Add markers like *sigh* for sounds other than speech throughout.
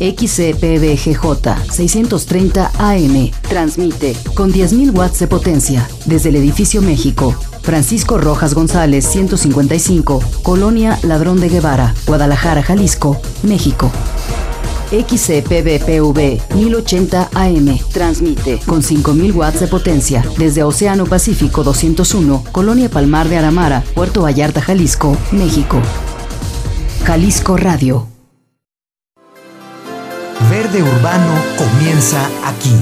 XCPBGJ 630 AM. Transmite con 10.000 watts de potencia desde el edificio México. Francisco Rojas González 155, Colonia Ladrón de Guevara, Guadalajara, Jalisco, México. XCPBPV 1080 AM. Transmite con 5000 watts de potencia desde Océano Pacífico 201, Colonia Palmar de Aramara, Puerto Vallarta, Jalisco, México. Jalisco Radio. Verde Urbano comienza aquí.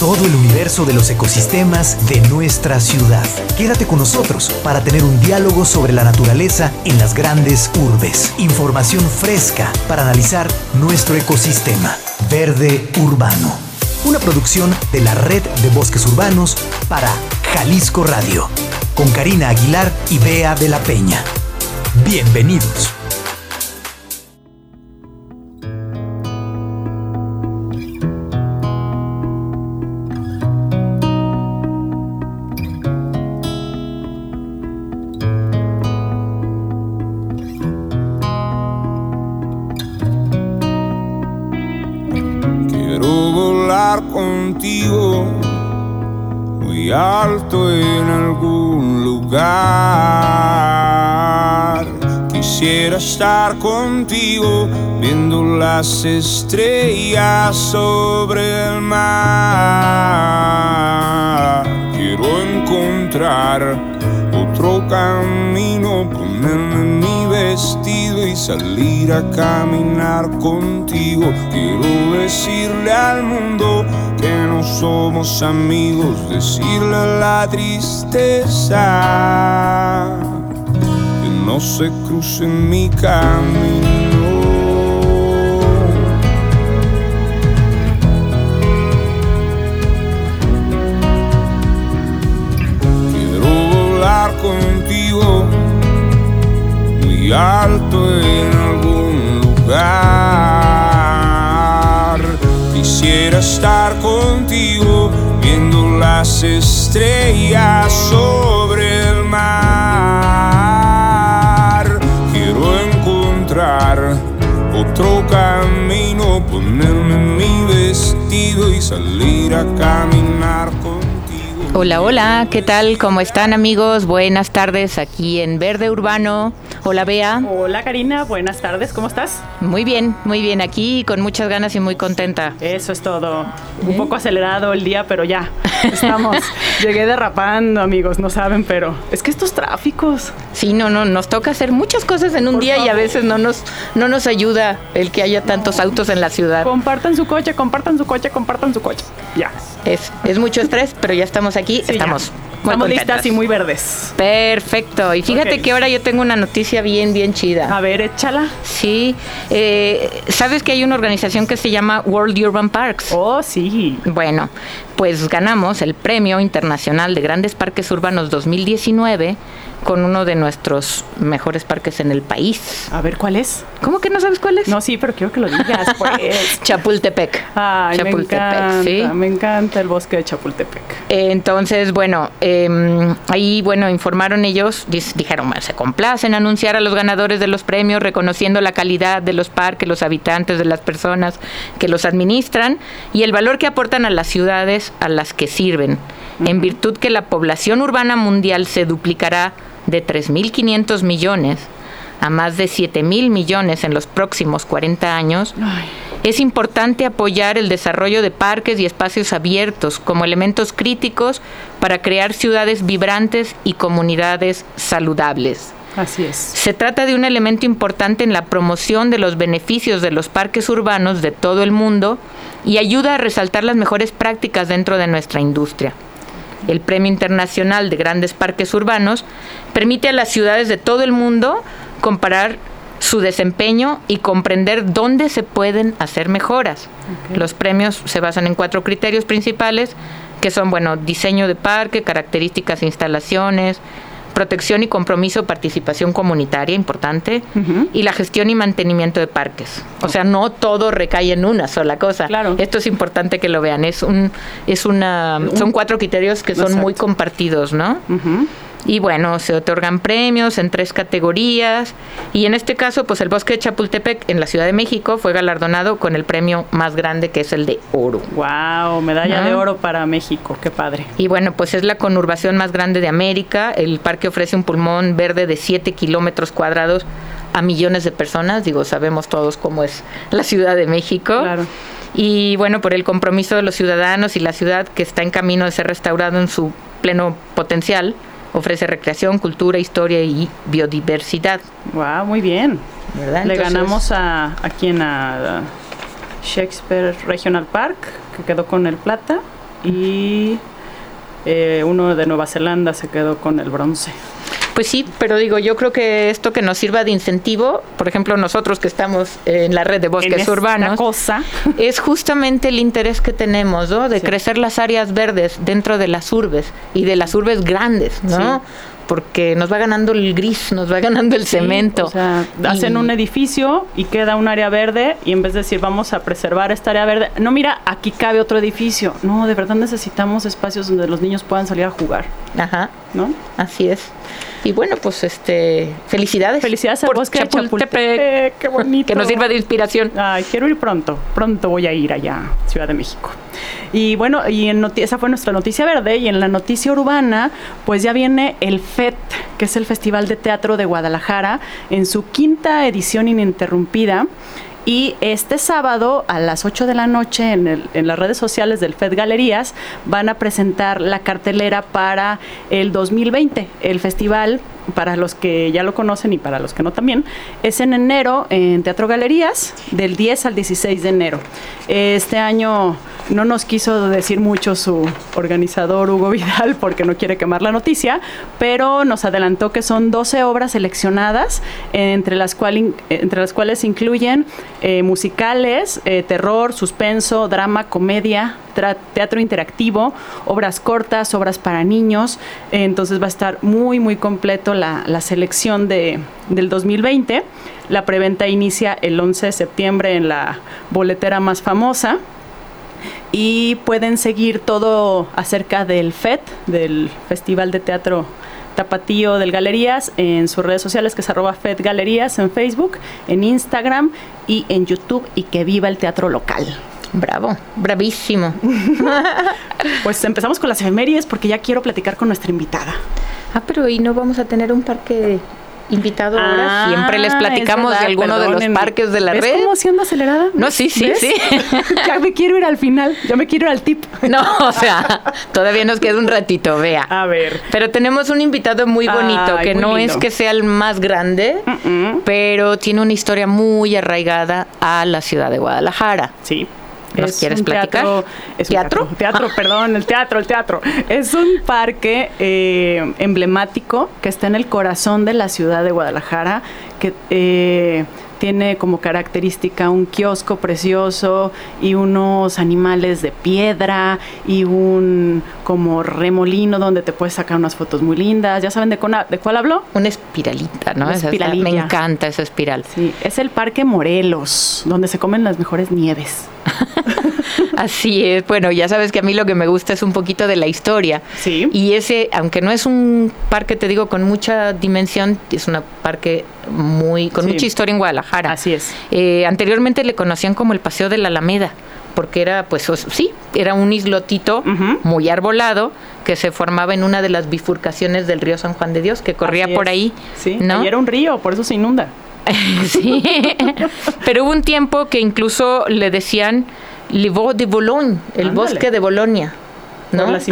Todo el universo de los ecosistemas de nuestra ciudad. Quédate con nosotros para tener un diálogo sobre la naturaleza en las grandes urbes. Información fresca para analizar nuestro ecosistema. Verde Urbano. Una producción de la Red de Bosques Urbanos para Jalisco Radio. Con Karina Aguilar y Bea de la Peña. Bienvenidos. Estar contigo viendo las estrellas sobre el mar. Quiero encontrar otro camino, ponerme mi vestido y salir a caminar contigo. Quiero decirle al mundo que no somos amigos, decirle la tristeza no se cruce en mi camino. contigo, muy alto en algún lugar. Quisiera estar contigo, viendo las estrellas sobre el otro camino, ponerme mi vestido y salir a caminar Hola, hola, ¿qué tal? ¿Cómo están amigos? Buenas tardes aquí en Verde Urbano. Hola, Bea. Hola, Karina. Buenas tardes. ¿Cómo estás? Muy bien, muy bien. Aquí con muchas ganas y muy contenta. Eso es todo. Un poco acelerado el día, pero ya. *laughs* Estamos. Llegué derrapando, amigos. No saben, pero es que estos tráficos. Sí, no, no. Nos toca hacer muchas cosas en un día y a veces no nos, no nos ayuda el que haya tantos autos en la ciudad. Compartan su coche, compartan su coche, compartan su coche. Ya. Es, es mucho estrés, pero ya estamos aquí. Estamos. Estamos listas y muy verdes. Perfecto. Y fíjate que ahora yo tengo una noticia bien, bien chida. A ver, échala. Sí. Eh, ¿Sabes que hay una organización que se llama World Urban Parks? Oh, sí. Bueno, pues ganamos el Premio Internacional de Grandes Parques Urbanos 2019 con uno de nuestros mejores parques en el país. A ver, ¿cuál es? ¿Cómo que no sabes cuál es? No, sí, pero quiero que lo digas, *laughs* pues. Chapultepec. Ay, Chapultepec, me encanta, ¿sí? me encanta el bosque de Chapultepec. entonces, bueno, em, ahí, bueno, informaron ellos, dijeron, se complacen anunciar a los ganadores de los premios, reconociendo la calidad de los parques, los habitantes, de las personas que los administran y el valor que aportan a las ciudades a las que sirven, en virtud que la población urbana mundial se duplicará de 3.500 millones a más de 7.000 millones en los próximos 40 años, es importante apoyar el desarrollo de parques y espacios abiertos como elementos críticos para crear ciudades vibrantes y comunidades saludables. Así es. Se trata de un elemento importante en la promoción de los beneficios de los parques urbanos de todo el mundo y ayuda a resaltar las mejores prácticas dentro de nuestra industria. El Premio Internacional de Grandes Parques Urbanos permite a las ciudades de todo el mundo comparar su desempeño y comprender dónde se pueden hacer mejoras. Los premios se basan en cuatro criterios principales, que son, bueno, diseño de parque, características instalaciones, protección y compromiso, participación comunitaria, importante, y la gestión y mantenimiento de parques. O sea, no todo recae en una sola cosa. Claro. Esto es importante que lo vean. Es un, es una, son cuatro criterios que son muy compartidos, ¿no? Y bueno, se otorgan premios en tres categorías. Y en este caso, pues el bosque de Chapultepec en la Ciudad de México fue galardonado con el premio más grande que es el de oro. Wow, medalla de oro para México, qué padre. Y bueno, pues es la conurbación más grande de América. El parque ofrece un pulmón verde de 7 kilómetros cuadrados a millones de personas. Digo, sabemos todos cómo es la Ciudad de México. Claro. Y bueno, por el compromiso de los ciudadanos y la ciudad que está en camino de ser restaurado en su pleno potencial, ofrece recreación, cultura, historia y biodiversidad. Wow, muy bien. ¿verdad? Le ganamos a, a quien a Shakespeare Regional Park, que quedó con el plata, y eh, uno de Nueva Zelanda se quedó con el bronce. Pues sí, pero digo, yo creo que esto que nos sirva de incentivo, por ejemplo, nosotros que estamos en la red de bosques urbanos, cosa. *laughs* es justamente el interés que tenemos, ¿no? De Sí. crecer las áreas verdes dentro de las urbes y de las urbes grandes, ¿no? Sí. Porque nos va ganando el gris, nos va ganando el Sí, cemento. O sea, hacen un edificio y queda un área verde y en vez de decir vamos a preservar esta área verde, no mira, aquí cabe otro edificio. No, de verdad necesitamos espacios donde los niños puedan salir a jugar, Ajá, ¿no? así es. Y bueno, pues este, felicidades. Felicidades al por bosque Chapultepec, Chapultepec, qué bonito. Que nos sirva de inspiración. Ay, quiero ir pronto. Pronto voy a ir allá, Ciudad de México. Y bueno, y en esa fue nuestra noticia verde. Y en la noticia urbana, pues ya viene el FET, que es el Festival de Teatro de Guadalajara, en su quinta edición ininterrumpida. Y este sábado a las 8 de la noche en, el- en las redes sociales del FED Galerías van a presentar la cartelera para el 2020. El festival, para los que ya lo conocen y para los que no también, es en enero en Teatro Galerías, del 10 al 16 de enero. Este año no nos quiso decir mucho su organizador Hugo Vidal *laughs* porque no quiere quemar la noticia, pero nos adelantó que son 12 obras seleccionadas, entre las, cual entre las cuales incluyen eh, musicales, eh, terror, suspenso, drama, comedia, teatro interactivo, obras cortas, obras para niños. Entonces va a estar muy, muy completo la, la selección de, del 2020. La preventa inicia el 11 de septiembre en la boletera más famosa y pueden seguir todo acerca del FET, del Festival de Teatro Tapatío del Galerías, en sus redes sociales, que es arroba FED Galerías, en Facebook, en Instagram y en YouTube, y que viva el teatro local. Bravo, bravísimo. *laughs* Pues empezamos con las efemérides porque ya quiero platicar con nuestra invitada. Ah, pero ¿y no vamos a tener un parque invitado ahora? Ah, Siempre les platicamos de alguno de los parques de la ¿Ves red. cómo siendo acelerada? No, sí, sí, ¿Ves? sí. *laughs* ya me quiero ir al final, ya me quiero ir al tip. *laughs* No, o sea, todavía nos queda un ratito, vea. A ver. Pero tenemos un invitado muy bonito, Ay, que muy no lindo. es que sea el más grande, pero tiene una historia muy arraigada a la ciudad de Guadalajara. Sí. ¿Nos quieres un platicar? Teatro, es un ¿Teatro? teatro, teatro, perdón, el teatro, el teatro. Es un parque eh, emblemático que está en el corazón de la ciudad de Guadalajara, que eh, tiene como característica un kiosco precioso y unos animales de piedra y un como remolino donde te puedes sacar unas fotos muy lindas. ¿Ya saben de, cona- de cuál hablo? Una espiralita, ¿no? Una Esa es la- espiralilla. me encanta esa espiral. Sí, es el Parque Morelos, donde se comen las mejores nieves. *laughs* Así es. Bueno, ya sabes que a mí lo que me gusta es un poquito de la historia. Sí. Y ese, aunque no es un parque, te digo, con mucha dimensión, es un parque muy con Sí. mucha historia en Guadalajara. Así es. Eh, anteriormente le conocían como el Paseo de la Alameda, porque era, pues, sí, era un islotito muy arbolado que se formaba en una de las bifurcaciones del río San Juan de Dios, que corría por ahí. Sí, ¿no? y era un río, por eso se inunda. *laughs* sí. Pero hubo un tiempo que incluso le decían de Boulogne, el Ándale. bosque de Bolonia.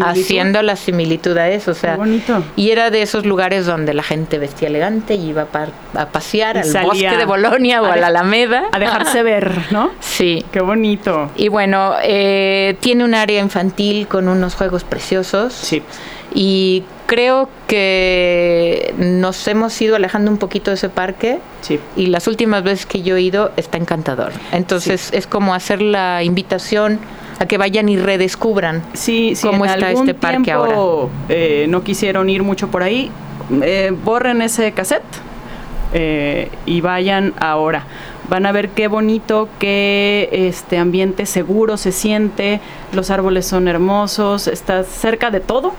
Haciendo la similitud a eso, o sea, bonito. y era de esos lugares donde la gente vestía elegante y iba a, par- a pasear Y al bosque de Bolonia o a la Alameda. A dejarse *laughs* ver, ¿no? Sí. Qué bonito. Y bueno, eh, tiene un área infantil con unos juegos preciosos. Sí. Y creo que nos hemos ido alejando un poquito de ese parque. Sí. Y las últimas veces que yo he ido está encantador. Entonces es como hacer la invitación a que vayan y redescubran Sí, sí, cómo está este parque tiempo, eh, no quisieron ir mucho por ahí. eh, borren ese cassette eh, y vayan ahora. Van a ver qué bonito, qué este ambiente seguro se siente. Los árboles son hermosos, está cerca de todo.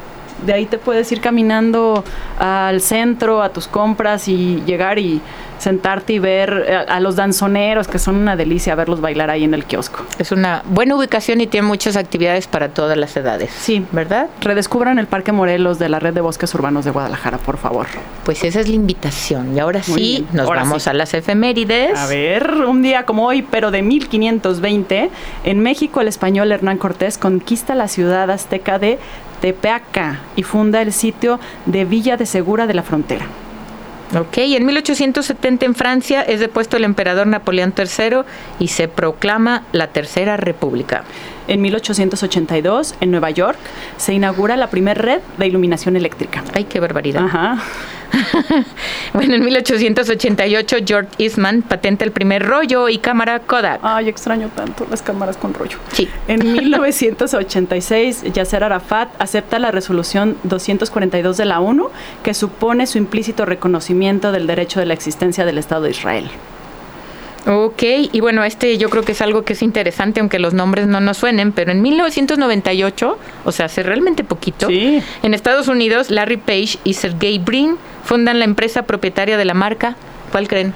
De ahí te puedes ir caminando al centro, a tus compras y llegar y sentarte y ver eh, a, los danzoneros, que son una delicia verlos bailar ahí en el kiosco. Es una buena ubicación y tiene muchas actividades para todas las edades. Sí, ¿verdad? Redescubran el Parque Morelos de la Red de Bosques Urbanos de Guadalajara, por favor. Pues esa es la invitación. Y ahora sí, nos vamos a las efemérides. A ver, un día como hoy, pero de 1520, en México el español Hernán Cortés conquista la ciudad azteca de Tepeaca y funda el sitio de Villa de Segura de la Frontera. Ok, en 1870 en Francia es depuesto el emperador Napoleón III y se proclama la Tercera República. En 1882, en Nueva York, se inaugura la primera red de iluminación eléctrica. ¡Ay, qué barbaridad! Ajá. *laughs* bueno, en 1888 George Eastman patenta el primer rollo y cámara Kodak. Ay, extraño tanto las cámaras con rollo. Sí. En *laughs* 1986 Yasser Arafat acepta la resolución 242 de la ONU que supone su implícito reconocimiento del derecho de la existencia del Estado de Israel. Ok, y bueno, este yo creo que es algo que es interesante, aunque los nombres no nos suenen, pero en 1998, o sea, hace realmente poquito, en Estados Unidos, Larry Page y Sergey Brin fundan la empresa propietaria de la marca. ¿Cuál creen?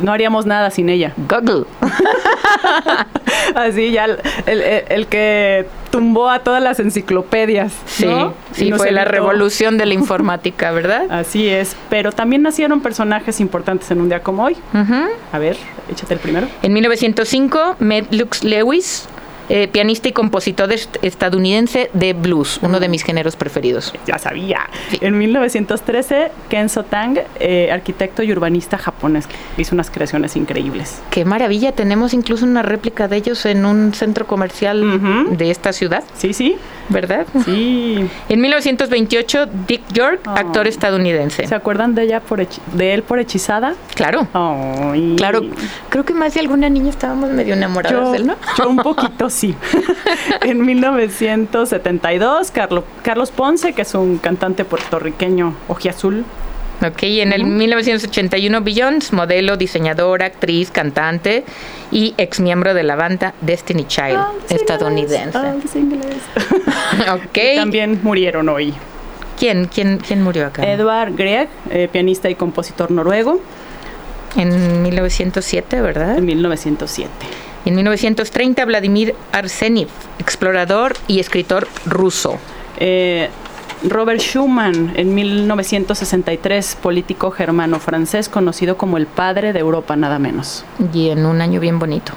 No haríamos nada sin ella. Google. *laughs* Así ya el, que tumbó a todas las enciclopedias. Sí, sí fue la revolución de la *laughs* informática, ¿verdad? Así es, pero también nacieron personajes importantes en un día como hoy. A ver, échate el primero. En 1905, Med Lux Lewis eh, pianista y compositor estadounidense de blues, uno de mis géneros preferidos. Ya sabía. En 1913, Kenzo Tang, eh, arquitecto y urbanista japonés, hizo unas creaciones increíbles. Qué maravilla, tenemos incluso una réplica de ellos en un centro comercial de esta ciudad. Sí, sí. ¿Verdad? Sí. En 1928, Dick York, ah. actor estadounidense. ¿Se acuerdan de ella por de él por hechizada? Claro. Claro. Creo que más de alguna niña estábamos medio enamorados de él, ¿no? Yo un *laughs* poquito, sí. *laughs* en 1972, Carlos, Carlos Ponce, que es un cantante puertorriqueño ojiazul. Ok, en el 1981 Beyoncé, modelo, diseñadora, actriz, cantante y ex miembro de la banda Destiny Child, ah, estadounidense. Ah, *laughs* *laughs* okay. También murieron hoy. ¿Quién, quién, quién murió acá? Edvard Grieg, eh, pianista y compositor noruego. En 1907, ¿verdad? En 1907. En 1930, Vladimir Arseniev, explorador y escritor ruso. Eh, Robert Schumann, en 1963, político germano-francés, conocido como el padre de Europa, nada menos. Y en un año bien bonito.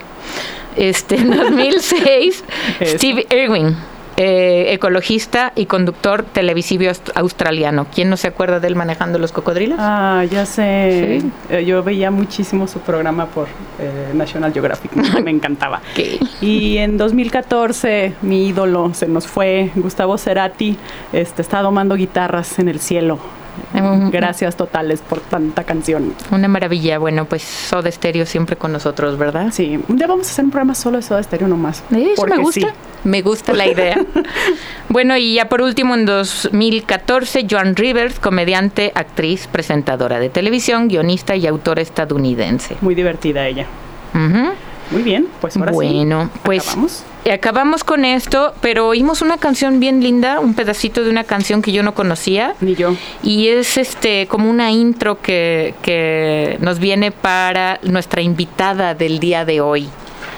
Este, en 2006, *laughs* Steve Irwin, eh, ecologista y conductor televisivo australiano. ¿Quién no se acuerda de él manejando los cocodrilos? Ah, ya sé. Eh, yo veía muchísimo su programa por eh, National Geographic. Me encantaba. *laughs* Y en 2014, mi ídolo se nos fue, Gustavo Cerati, este, está domando guitarras en el cielo. Gracias totales por tanta canción. Una maravilla. Bueno, pues Soda Stereo siempre con nosotros, ¿verdad? Sí. Un día vamos a hacer un programa solo de Soda Stereo nomás. Eso me gusta. Me gusta la idea. *laughs* bueno, y ya por último, en 2014, Joan Rivers, comediante, actriz, presentadora de televisión, guionista y autora estadounidense. Muy divertida ella. Muy bien, pues ahora bueno, pues ¿Acabamos? acabamos con esto, pero oímos una canción bien linda, un pedacito de una canción que yo no conocía. Ni yo. Y es este como una intro que, que nos viene para nuestra invitada del día de hoy.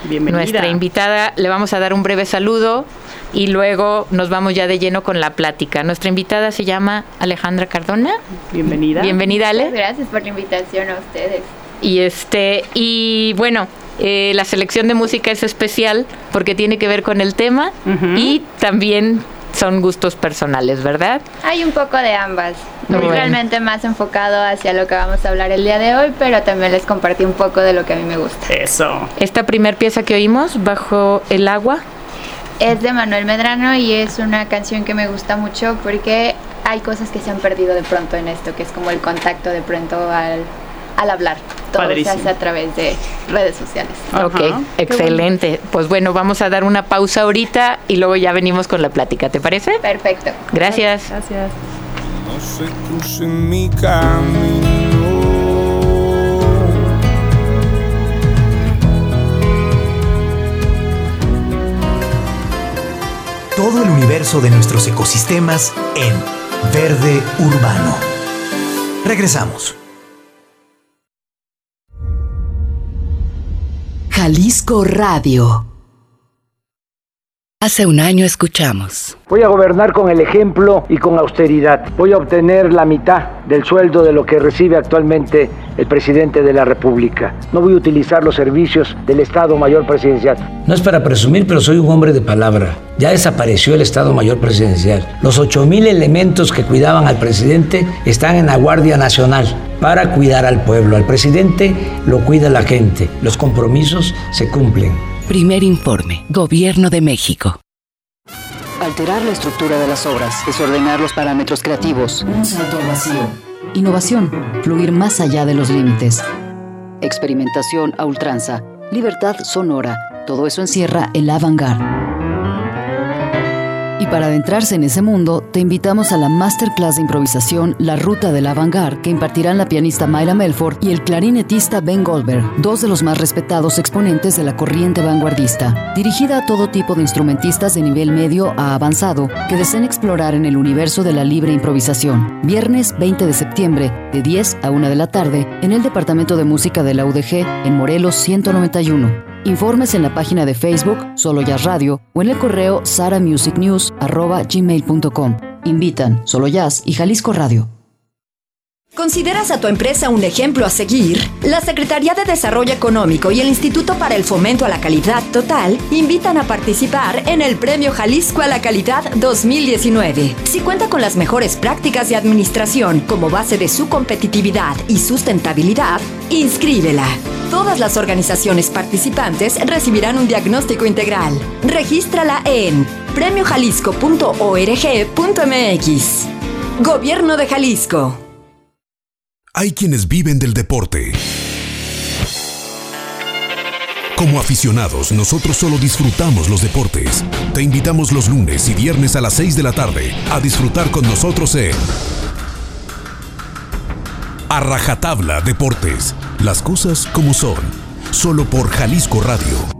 Bienvenida. Nuestra invitada, le vamos a dar un breve saludo y luego nos vamos ya de lleno con la plática. Nuestra invitada se llama Alejandra Cardona. Bienvenida. Bienvenida, Ale. gracias por la invitación a ustedes. Y este y bueno, eh, la selección de música es especial porque tiene que ver con el tema y también son gustos personales, ¿verdad? Hay un poco de ambas. Realmente más enfocado hacia lo que vamos a hablar el día de hoy, pero también les compartí un poco de lo que a mí me gusta. Eso. Esta primer pieza que oímos, Bajo el agua, es de Manuel Medrano y es una canción que me gusta mucho porque hay cosas que se han perdido de pronto en esto, que es como el contacto de pronto al al hablar. Todo se hace a través de redes sociales. ok, excelente. Pues bueno, vamos a dar una pausa ahorita y luego ya venimos con la plática, ¿te parece? Perfecto. Gracias. Gracias. mi camino. Todo el universo de nuestros ecosistemas en Verde Urbano. Regresamos. Jalisco Radio. Hace un año escuchamos. Voy a gobernar con el ejemplo y con austeridad. Voy a obtener la mitad del sueldo de lo que recibe actualmente el presidente de la República. No voy a utilizar los servicios del Estado Mayor Presidencial. No es para presumir, pero soy un hombre de palabra. Ya desapareció el Estado Mayor Presidencial. Los 8.000 elementos que cuidaban al presidente están en la Guardia Nacional para cuidar al pueblo. Al presidente lo cuida la gente. Los compromisos se cumplen. Primer informe. Gobierno de México. Alterar la estructura de las obras, desordenar los parámetros creativos, un salto al vacío. Innovación, fluir más allá de los límites. Experimentación a ultranza, libertad sonora, todo eso encierra el avant-garde. Para adentrarse en ese mundo, te invitamos a la masterclass de improvisación La Ruta del Avangar que impartirán la pianista Mayra Melford y el clarinetista Ben Goldberg, dos de los más respetados exponentes de la corriente vanguardista. Dirigida a todo tipo de instrumentistas de nivel medio a avanzado que deseen explorar en el universo de la libre improvisación. Viernes 20 de septiembre, de 10 a 1 de la tarde, en el Departamento de Música de la UDG, en Morelos 191. Informes en la página de Facebook Solo Jazz Radio o en el correo saramusicnews.gmail.com. Invitan Solo Jazz y Jalisco Radio. ¿Consideras a tu empresa un ejemplo a seguir? La Secretaría de Desarrollo Económico y el Instituto para el Fomento a la Calidad Total invitan a participar en el Premio Jalisco a la Calidad 2019. Si cuenta con las mejores prácticas de administración como base de su competitividad y sustentabilidad, inscríbela. Todas las organizaciones participantes recibirán un diagnóstico integral. Regístrala en premiojalisco.org.mx. Gobierno de Jalisco. Hay quienes viven del deporte. Como aficionados, nosotros solo disfrutamos los deportes. Te invitamos los lunes y viernes a las 6 de la tarde a disfrutar con nosotros en A Rajatabla Deportes. Las cosas como son. Solo por Jalisco Radio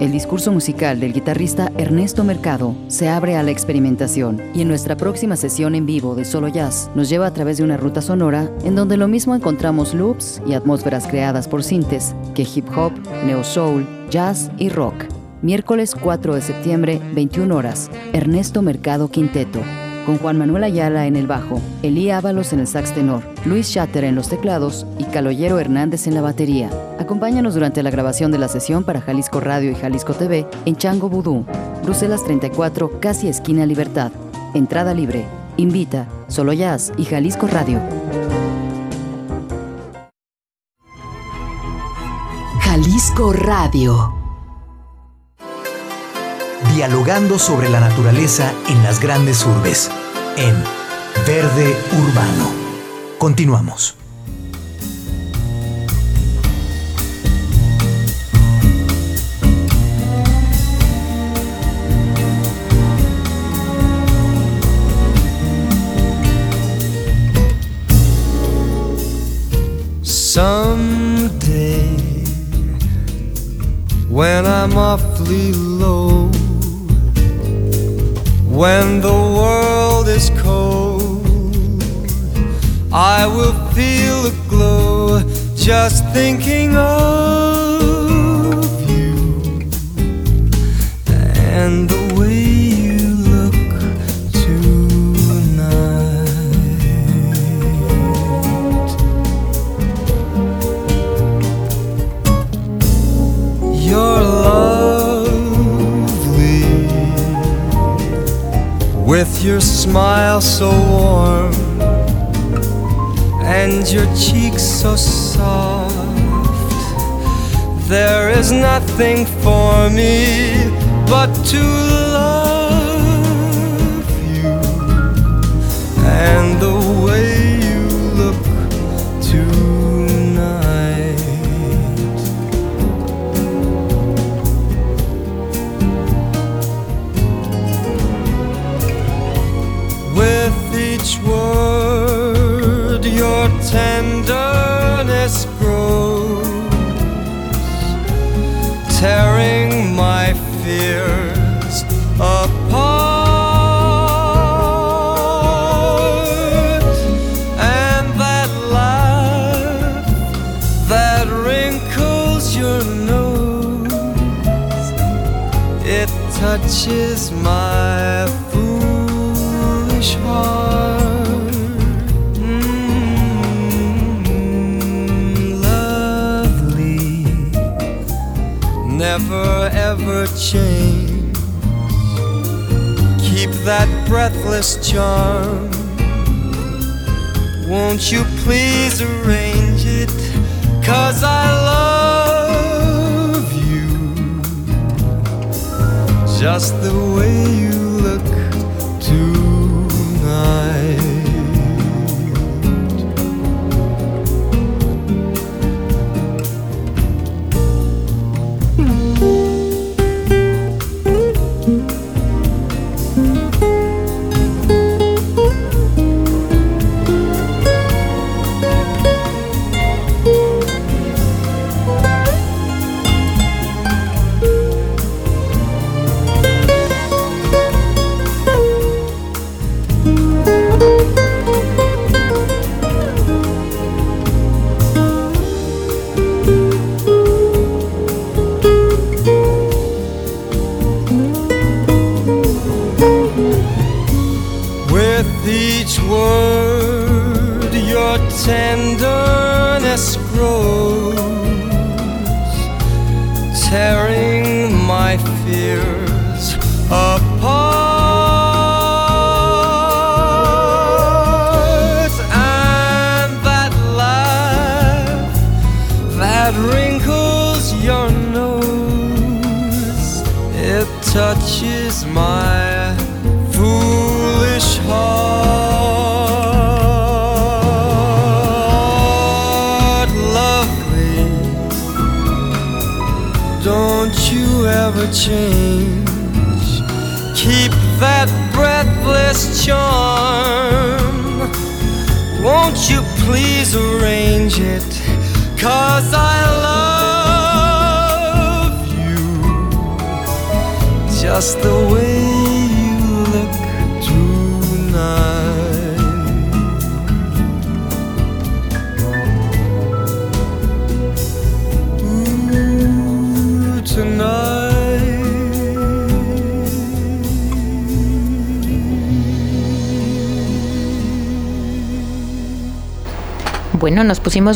el discurso musical del guitarrista Ernesto Mercado se abre a la experimentación y en nuestra próxima sesión en vivo de Solo Jazz nos lleva a través de una ruta sonora en donde lo mismo encontramos loops y atmósferas creadas por sintes que hip hop, neo soul, jazz y rock. Miércoles 4 de septiembre, 21 horas, Ernesto Mercado Quinteto con Juan Manuel Ayala en el bajo, Elí Ábalos en el sax tenor, Luis Shatter en los teclados y Caloyero Hernández en la batería. Acompáñanos durante la grabación de la sesión para Jalisco Radio y Jalisco TV en Chango Vudú, Bruselas 34, casi esquina Libertad. Entrada libre. Invita, Solo Jazz y Jalisco Radio. Jalisco Radio. Dialogando sobre la naturaleza en las grandes urbes. En Verde Urbano. Continuamos. Someday, when I'm awfully low, when the world is cold, I will feel a glow just thinking of you. And with your smile so warm and your cheeks so soft. There is nothing for me but to love you and the tenderness grows, tearing my change. Keep that breathless charm. Won't you please arrange it? Cause I love you just the way you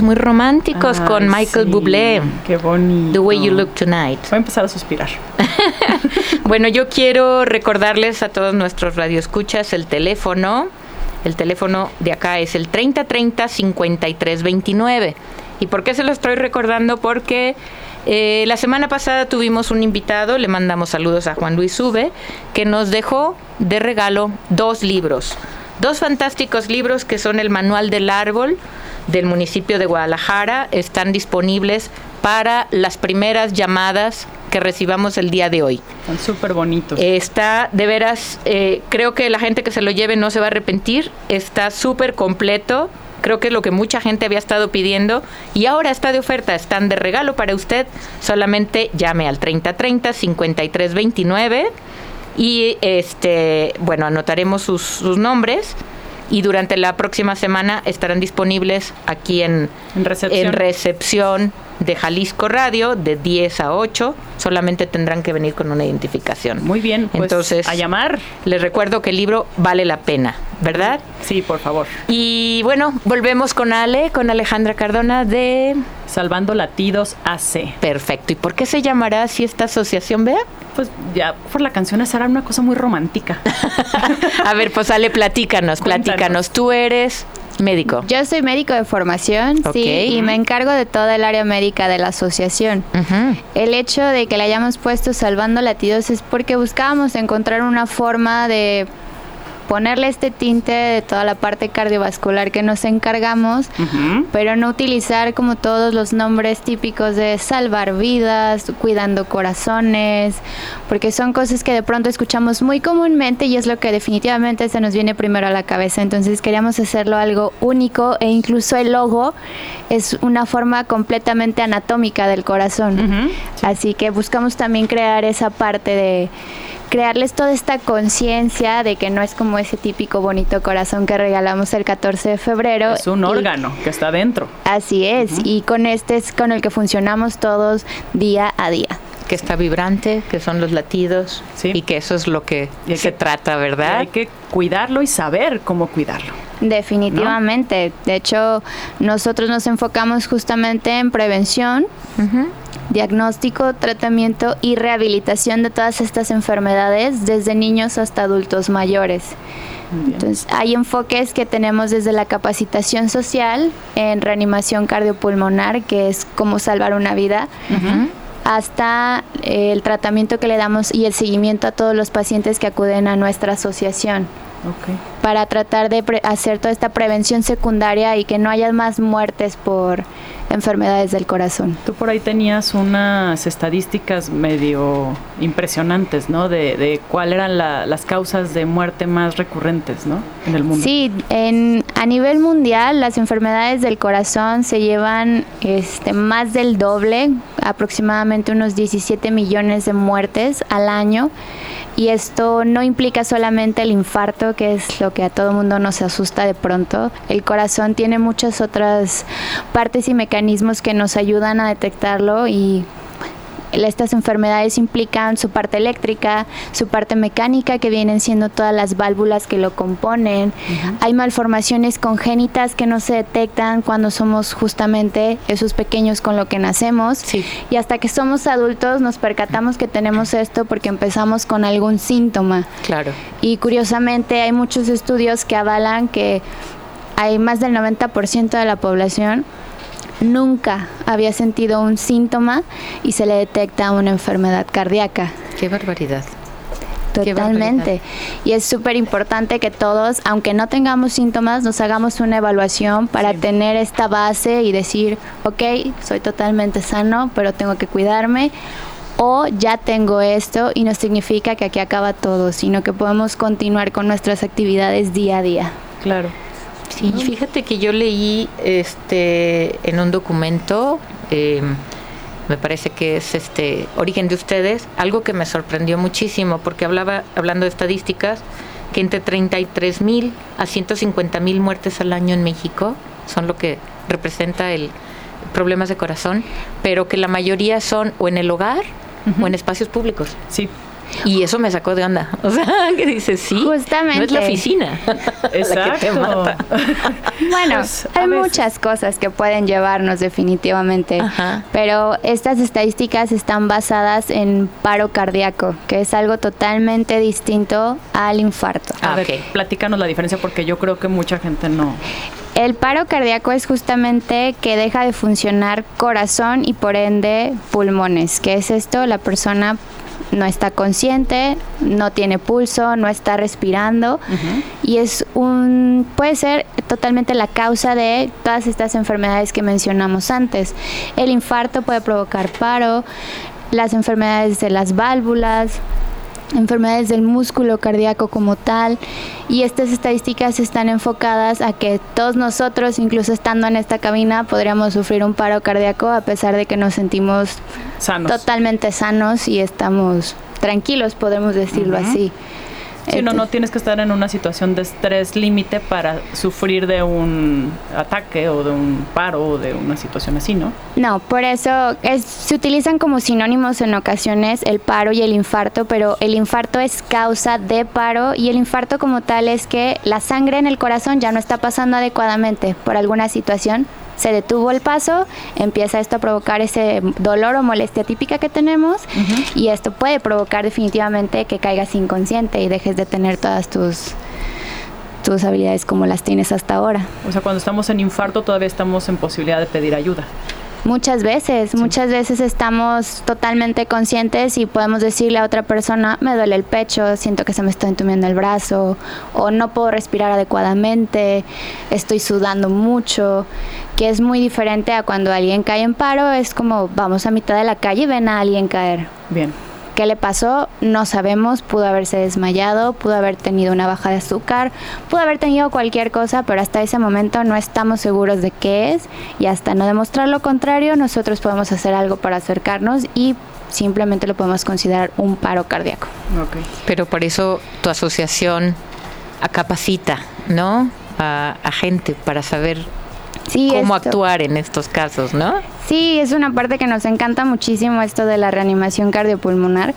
Muy románticos Ay, con Michael sí, Bublé. Qué bonito. The Way You Look Tonight. Voy a empezar a suspirar. *laughs* Bueno, yo quiero recordarles a todos nuestros radioescuchas el teléfono. El teléfono de acá es el 3030 5329. ¿Y por qué se lo estoy recordando? Porque eh, la semana pasada tuvimos un invitado, le mandamos saludos a Juan Luis Sube, que nos dejó de regalo dos libros. Dos fantásticos libros que son el Manual del Árbol del municipio de Guadalajara. Están disponibles para las primeras llamadas que recibamos el día de hoy. Están súper bonitos. Está, de veras, eh, creo que la gente que se lo lleve no se va a arrepentir. Está súper completo. Creo que es lo que mucha gente había estado pidiendo. Y ahora está de oferta, están de regalo para usted. Solamente llame al 3030 5329 y este, bueno, anotaremos sus, sus nombres y durante la próxima semana estarán disponibles aquí en, En recepción. en recepción de Jalisco Radio de 10 a 8. Solamente tendrán que venir con una identificación. Muy bien, pues, Entonces, a llamar. Les recuerdo que el libro vale la pena, ¿verdad? Sí, por favor. Y bueno, volvemos con Ale, con Alejandra Cardona de Salvando Latidos AC. Perfecto. ¿Y por qué se llamará así esta asociación, Bea? Pues ya por la canción esa era una cosa muy romántica. *laughs* A ver, pues Ale, platícanos, *laughs* Cuéntanos. platícanos. Tú eres médico. Yo soy médico de formación, sí, y me encargo de toda el área médica de la asociación. El hecho de que le hayamos puesto Salvando Latidos es porque buscábamos encontrar una forma de ponerle este tinte de toda la parte cardiovascular que nos encargamos, pero no utilizar como todos los nombres típicos de salvar vidas, cuidando corazones, porque son cosas que de pronto escuchamos muy comúnmente y es lo que definitivamente se nos viene primero a la cabeza. Entonces queríamos hacerlo algo único e incluso el logo es una forma completamente anatómica del corazón. Así que buscamos también crear esa parte de crearles toda esta conciencia de que no es como ese típico bonito corazón que regalamos el 14 de febrero. Es un órgano que está dentro. Así es, y con este es con el que funcionamos todos día a día que está vibrante, que son los latidos y que eso es lo que se trata, ¿verdad? Hay que cuidarlo y saber cómo cuidarlo. Definitivamente. De hecho, nosotros nos enfocamos justamente en prevención, diagnóstico, tratamiento y rehabilitación de todas estas enfermedades, desde niños hasta adultos mayores. Entonces, hay enfoques que tenemos desde la capacitación social en reanimación cardiopulmonar, que es cómo salvar una vida, hasta el tratamiento que le damos y el seguimiento a todos los pacientes que acuden a nuestra asociación. Para tratar de hacer toda esta prevención secundaria y que no haya más muertes por enfermedades del corazón. Tú por ahí tenías unas estadísticas medio impresionantes, ¿no? De, de cuáles eran las causas de muerte más recurrentes, ¿no? En el mundo. Sí, en, a nivel mundial las enfermedades del corazón se llevan este, más del doble, aproximadamente unos 17 millones de muertes al año. Y esto no implica solamente el infarto, que es lo que a todo mundo nos asusta de pronto. El corazón tiene muchas otras partes y mecanismos que nos ayudan a detectarlo y estas enfermedades implican su parte eléctrica, su parte mecánica, que vienen siendo todas las válvulas que lo componen. Hay malformaciones congénitas que no se detectan cuando somos justamente esos pequeños con lo que nacemos. Y hasta que somos adultos nos percatamos que tenemos esto porque empezamos con algún síntoma. Claro. Y curiosamente hay muchos estudios que avalan que hay más del 90% de la población nunca había sentido un síntoma y se le detecta una enfermedad cardíaca. Qué barbaridad. Totalmente. Y es súper importante que todos, aunque no tengamos síntomas, nos hagamos una evaluación para tener esta base y decir, ok, soy totalmente sano, pero tengo que cuidarme. O ya tengo esto y no significa que aquí acaba todo, sino que podemos continuar con nuestras actividades día a día. Claro. Sí, fíjate que yo leí este en un documento, em, me parece que es este Origen de Ustedes, algo que me sorprendió muchísimo porque hablaba, hablando de estadísticas, que entre 33 mil a 150 mil muertes al año en México son lo que representa el problemas de corazón, pero que la mayoría son o en el hogar o en espacios públicos. Sí. Y eso me sacó de onda. *laughs* O sea, que dices, sí, Justamente. no es la oficina *laughs* Exacto. que te mata. *laughs* Bueno, pues, hay muchas cosas que pueden llevarnos definitivamente, pero estas estadísticas están basadas en paro cardíaco, que es algo totalmente distinto al infarto. A ver, platícanos la diferencia porque yo creo que mucha gente no. El paro cardíaco es justamente que deja de funcionar corazón y por ende pulmones. ¿Qué es esto? La persona no está consciente, no tiene pulso, no está respirando y es un puede ser totalmente la causa de todas estas enfermedades que mencionamos antes. El infarto puede provocar paro, las enfermedades de las válvulas, enfermedades del músculo cardíaco como tal y estas estadísticas están enfocadas a que todos nosotros, incluso estando en esta cabina, podríamos sufrir un paro cardíaco a pesar de que nos sentimos totalmente sanos y estamos tranquilos, podemos decirlo así. Si no, no tienes que estar en una situación de estrés límite para sufrir de un ataque o de un paro o de una situación así, ¿no? No, por eso es, se utilizan como sinónimos en ocasiones el paro y el infarto, pero el infarto es causa de paro y el infarto como tal es que la sangre en el corazón ya no está pasando adecuadamente por alguna situación se detuvo el paso, empieza esto a provocar ese dolor o molestia típica que tenemos y esto puede provocar definitivamente que caigas inconsciente y dejes de tener todas tus tus habilidades como las tienes hasta ahora. O sea, cuando estamos en infarto todavía estamos en posibilidad de pedir ayuda. Muchas veces, muchas veces estamos totalmente conscientes y podemos decirle a otra persona, me duele el pecho, siento que se me está entumiendo el brazo, o no puedo respirar adecuadamente, estoy sudando mucho, que es muy diferente a cuando alguien cae en paro, es como vamos a mitad de la calle y ven a alguien caer. Bien. ¿Qué le pasó? No sabemos, pudo haberse desmayado, pudo haber tenido una baja de azúcar, pudo haber tenido cualquier cosa, pero hasta ese momento no estamos seguros de qué es y hasta no demostrar lo contrario, nosotros podemos hacer algo para acercarnos y simplemente lo podemos considerar un paro cardíaco. Pero por eso tu asociación capacita, ¿no? A, a gente para saber cómo actuar en estos casos, ¿no? Sí, es una parte que nos encanta muchísimo esto de la reanimación cardiopulmonar.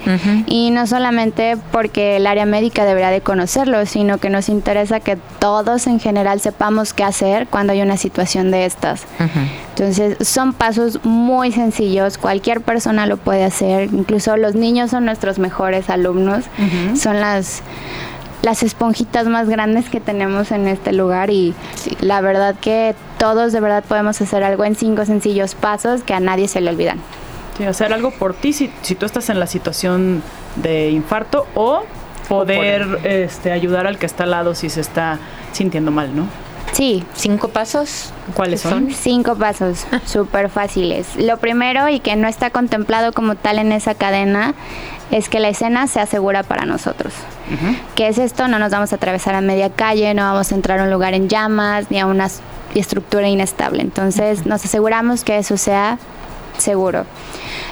Y no solamente porque el área médica debería de conocerlo, sino que nos interesa que todos en general sepamos qué hacer cuando hay una situación de estas. Entonces, son pasos muy sencillos, cualquier persona lo puede hacer, incluso los niños son nuestros mejores alumnos, son las las esponjitas más grandes que tenemos en este lugar y la verdad que todos de verdad podemos hacer algo en cinco sencillos pasos que a nadie se le olvidan. Sí, hacer algo por ti si, si tú estás en la situación de infarto o poder este, ayudar al que está al lado si se está sintiendo mal, ¿no? Sí. ¿Cinco pasos? ¿Cuáles son? Cinco pasos, súper fáciles. Lo primero y que no está contemplado como tal en esa cadena es que la escena se asegura para nosotros. ¿Qué es esto? No nos vamos a atravesar a media calle, no vamos a entrar a un lugar en llamas ni a una estructura inestable. Entonces nos aseguramos que eso sea seguro.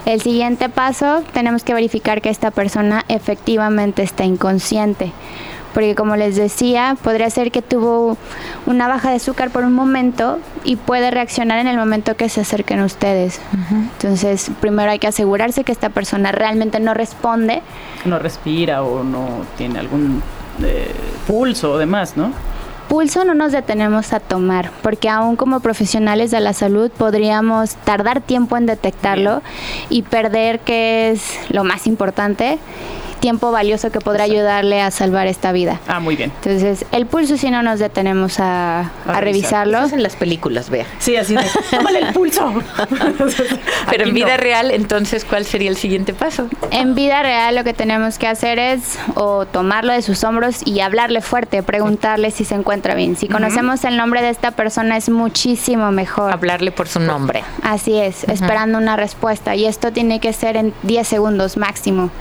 El siguiente paso, tenemos que verificar que esta persona efectivamente está inconsciente porque como les decía, podría ser que tuvo una baja de azúcar por un momento y puede reaccionar en el momento que se acerquen ustedes. Entonces, primero hay que asegurarse que esta persona realmente no responde. No respira o no tiene algún eh, pulso o demás, ¿no? Pulso no nos detenemos a tomar, porque aún como profesionales de la salud podríamos tardar tiempo en detectarlo y perder, que es lo más importante, tiempo valioso que podrá ayudarle a salvar esta vida. Ah, muy bien. Entonces, el pulso si no nos detenemos a, a, revisarlo. Eso en las películas, vea. Sí, así de, tómale el pulso. *laughs* Pero en vida real, entonces, ¿cuál sería el siguiente paso? En vida real lo que tenemos que hacer es o tomarlo de sus hombros y hablarle fuerte, preguntarle si se encuentra bien. Si conocemos el nombre de esta persona es muchísimo mejor. Hablarle por su nombre. Así es, esperando una respuesta. Y esto tiene que ser en 10 segundos máximo.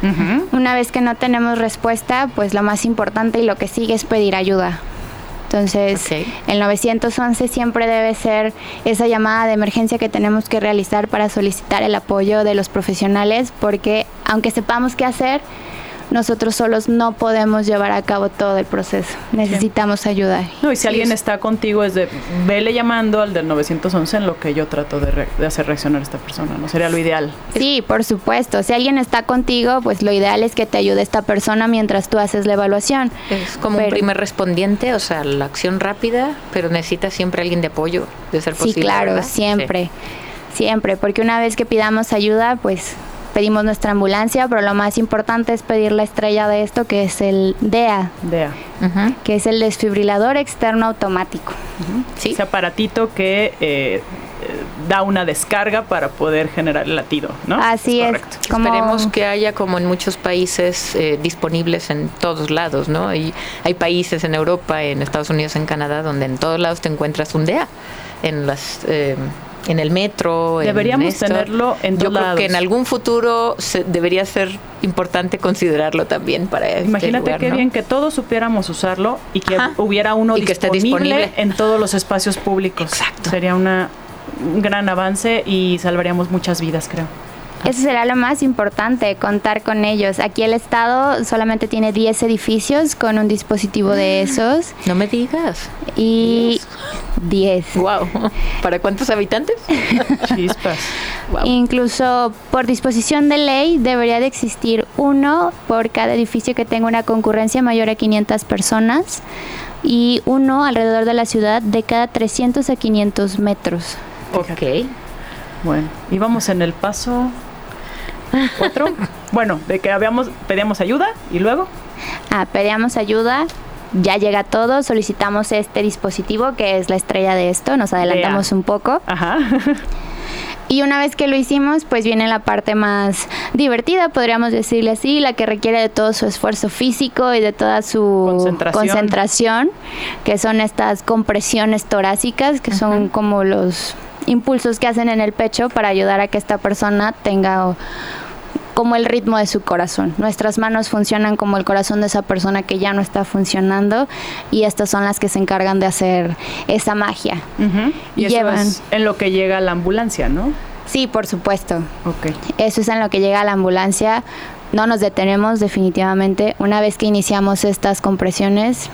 Una vez que no tenemos respuesta, pues lo más importante y lo que sigue es pedir ayuda. Entonces, el 911 siempre debe ser esa llamada de emergencia que tenemos que realizar para solicitar el apoyo de los profesionales, porque aunque sepamos qué hacer, nosotros solos no podemos llevar a cabo todo el proceso. Necesitamos ayuda. No, y si alguien está contigo, es de vele llamando al del 911 en lo que yo trato de, hacer reaccionar a esta persona, ¿no? Sería lo ideal. Sí, por supuesto. Si alguien está contigo, pues lo ideal es que te ayude esta persona mientras tú haces la evaluación. Es como un primer respondiente, o sea, la acción rápida, pero necesita siempre alguien de apoyo, de ser posible. Sí, claro, siempre. Siempre, porque una vez que pidamos ayuda, pues pedimos nuestra ambulancia, pero lo más importante es pedir la estrella de esto, que es el DEA. DEA. Que es el desfibrilador externo automático. sí. Ese aparatito que eh, da una descarga para poder generar el latido, ¿no? Así es. Esperemos que haya como en muchos países eh, disponibles en todos lados, ¿no? Y hay países en Europa, en Estados Unidos, en Canadá, donde en todos lados te encuentras un DEA en las eh, en el metro. Deberíamos tenerlo en Yo creo que en algún futuro debería ser importante considerarlo también para este Imagínate qué bien que todos supiéramos usarlo y que hubiera uno y que esté disponible en todos los espacios públicos. Exacto. Sería una, un gran avance y salvaríamos muchas vidas, creo. Eso será lo más importante, contar con ellos. Aquí el Estado solamente tiene 10 edificios con un dispositivo de mm. esos. No me digas. Y 10. Wow. ¿Para cuántos habitantes? *laughs* Chispas. Incluso por disposición de ley debería de existir uno por cada edificio que tenga una concurrencia mayor a 500 personas y uno alrededor de la ciudad de cada 300 a 500 metros. Ok. Bueno, íbamos en el paso ¿Otro? bueno, de que habíamos, pedíamos ayuda y luego. Ah, pedíamos ayuda, ya llega todo, solicitamos este dispositivo que es la estrella de esto, nos adelantamos un poco. Ajá. Y una vez que lo hicimos, pues viene la parte más divertida, podríamos decirle así, la que requiere de todo su esfuerzo físico y de toda su concentración, que son estas compresiones torácicas, que son como los impulsos que hacen en el pecho para ayudar a que esta persona tenga como el ritmo de su corazón. Nuestras manos funcionan como el corazón de esa persona que ya no está funcionando y estas son las que se encargan de hacer esa magia. Y, llevan en lo que llega la ambulancia, ¿no? Sí, por supuesto. Ok. Eso es en lo que llega la ambulancia. No nos detenemos definitivamente. Una vez que iniciamos estas compresiones,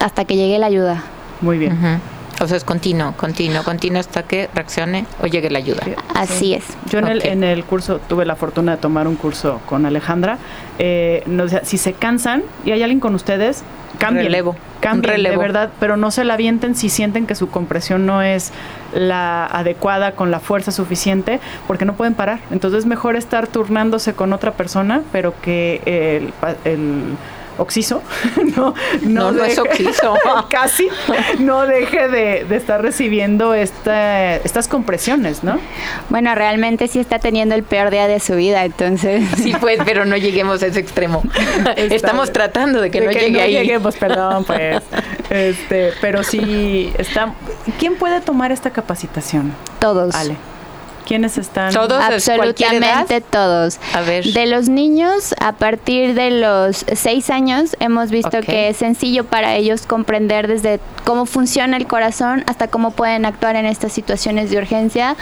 hasta que llegue la ayuda. Muy bien. O sea, es continuo, continuo, continuo hasta que reaccione o llegue la ayuda. Así es. Yo en, el, en el curso tuve la fortuna de tomar un curso con Alejandra. Eh, no, si se cansan y hay alguien con ustedes, cambien. Relevo. Cambien, Relevo. de verdad, pero no se la avienten si sienten que su compresión no es la adecuada con la fuerza suficiente, porque no pueden parar. Entonces es mejor estar turnándose con otra persona, pero que el, pa- el oxiso *laughs* no, No, no es *laughs* oxiso. casi no deje de, de estar recibiendo esta, estas compresiones, ¿no? Bueno, realmente sí está teniendo el peor día de su vida, entonces. *laughs* Sí, pues, pero no lleguemos a ese extremo. Estamos tratando de que de no que llegue no ahí. lleguemos, perdón, pues. Este, pero sí está. ¿Quién puede tomar esta capacitación? Todos. Ale. ¿Quiénes están? Todos. Absolutamente todos. A ver. De los niños, a partir de los seis años, hemos visto que es sencillo para ellos comprender desde cómo funciona el corazón hasta cómo pueden actuar en estas situaciones de urgencia,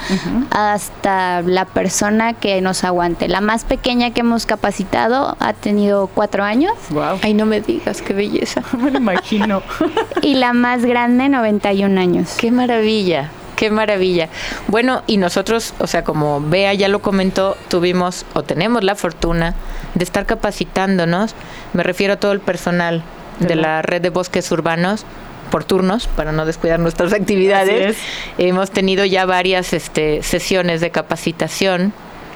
hasta la persona que nos aguante. La más pequeña que hemos capacitado ha tenido cuatro años Wow. Ay, no me digas, qué belleza. *laughs* Me lo imagino. *laughs* y la más grande 91 años. Qué maravilla, qué maravilla. Bueno, y nosotros, o sea, como Bea ya lo comentó, tuvimos o tenemos la fortuna de estar capacitándonos, me refiero a todo el personal de la red de bosques urbanos por turnos para no descuidar nuestras actividades. Hemos tenido ya varias este, sesiones de capacitación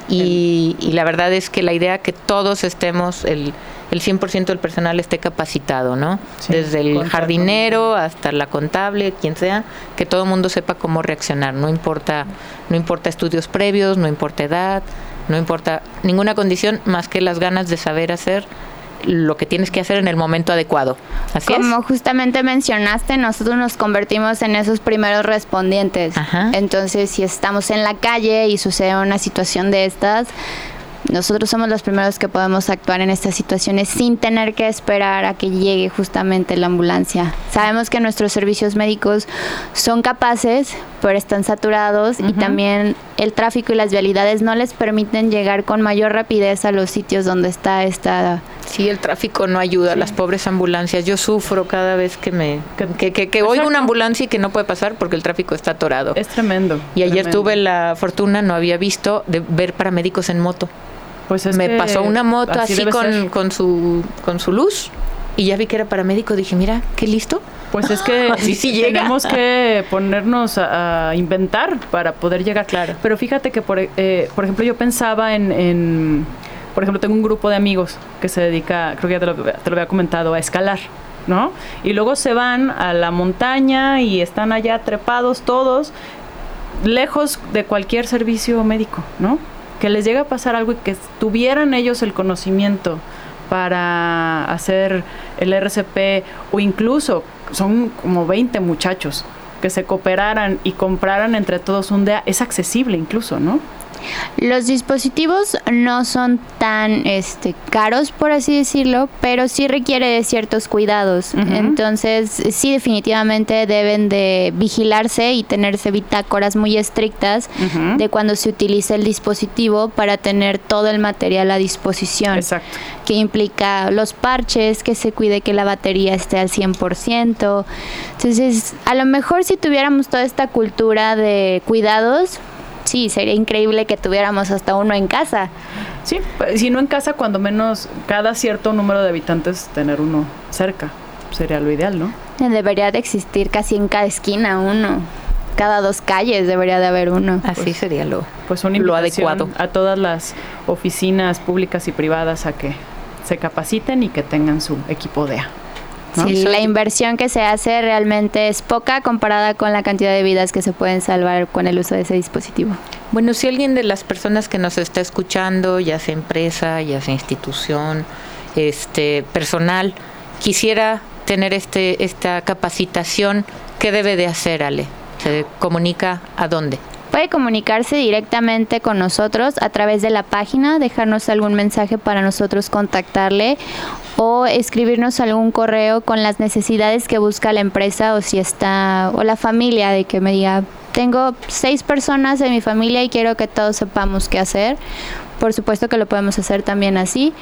y, y la verdad es que la idea que todos estemos, el, el 100% del personal esté capacitado, ¿no? Sí, Desde el jardinero hasta la contable, quien sea, que todo el mundo sepa cómo reaccionar, no importa, no importa estudios previos, no importa edad, no importa ninguna condición más que las ganas de saber hacer lo que tienes que hacer en el momento adecuado. Así Como es. justamente mencionaste, nosotros nos convertimos en esos primeros respondientes. Ajá. Entonces, si estamos en la calle y sucede una situación de estas, nosotros somos los primeros que podemos actuar en estas situaciones sin tener que esperar a que llegue justamente la ambulancia. Sabemos que nuestros servicios médicos son capaces, pero están saturados y también el tráfico y las vialidades no les permiten llegar con mayor rapidez a los sitios donde está esta Sí, el tráfico no ayuda, las pobres ambulancias. Yo sufro cada vez que me que, que, que oigo una ambulancia y que no puede pasar porque el tráfico está atorado. Es tremendo. y ayer tremendo. tuve la fortuna, no había visto, de ver paramédicos en moto. Pues es me pasó una moto así con, con su con su luz y ya vi que era paramédico. Dije, mira, qué listo. Pues es que *laughs* sí llega. tenemos que ponernos a, a inventar para poder llegar. Claro. Pero fíjate que, por, eh, por ejemplo, yo pensaba en, en- por ejemplo, tengo un grupo de amigos que se dedica, creo que ya te lo, te lo había comentado, a escalar, ¿no? Y luego se van a la montaña y están allá trepados todos, lejos de cualquier servicio médico, ¿no? Que les llega a pasar algo y que tuvieran ellos el conocimiento para hacer el RCP o incluso son como 20 muchachos que se cooperaran y compraran entre todos un DEA, es accesible incluso, ¿no? Los dispositivos no son tan este, caros, por así decirlo, pero sí requiere de ciertos cuidados. Entonces, sí definitivamente deben de vigilarse y tenerse bitácoras muy estrictas de cuando se utiliza el dispositivo para tener todo el material a disposición. Exacto. Que implica los parches, que se cuide que la batería esté al 100%. Entonces, a lo mejor si tuviéramos toda esta cultura de cuidados, sí, sería increíble que tuviéramos hasta uno en casa. Sí, pues, si no en casa, cuando menos cada cierto número de habitantes tener uno cerca. Sería lo ideal, ¿no? Debería de existir casi en cada esquina uno. Cada dos calles debería de haber uno. Así sería lo, Pues una lo adecuado. a todas las oficinas públicas y privadas a que se capaciten y que tengan su equipo DEA. ¿No? Sí, la inversión que se hace realmente es poca comparada con la cantidad de vidas que se pueden salvar con el uso de ese dispositivo. Bueno, si alguien de las personas que nos está escuchando, ya sea empresa, ya sea institución, este personal, quisiera tener este esta capacitación, ¿qué debe de hacer, Ale? ¿Se comunica a dónde? Puede comunicarse directamente con nosotros a través de la página, dejarnos algún mensaje para nosotros contactarle o escribirnos algún correo con las necesidades que busca la empresa o si está o la familia de que me diga tengo seis personas de mi familia y quiero que todos sepamos qué hacer. Por supuesto que lo podemos hacer también así.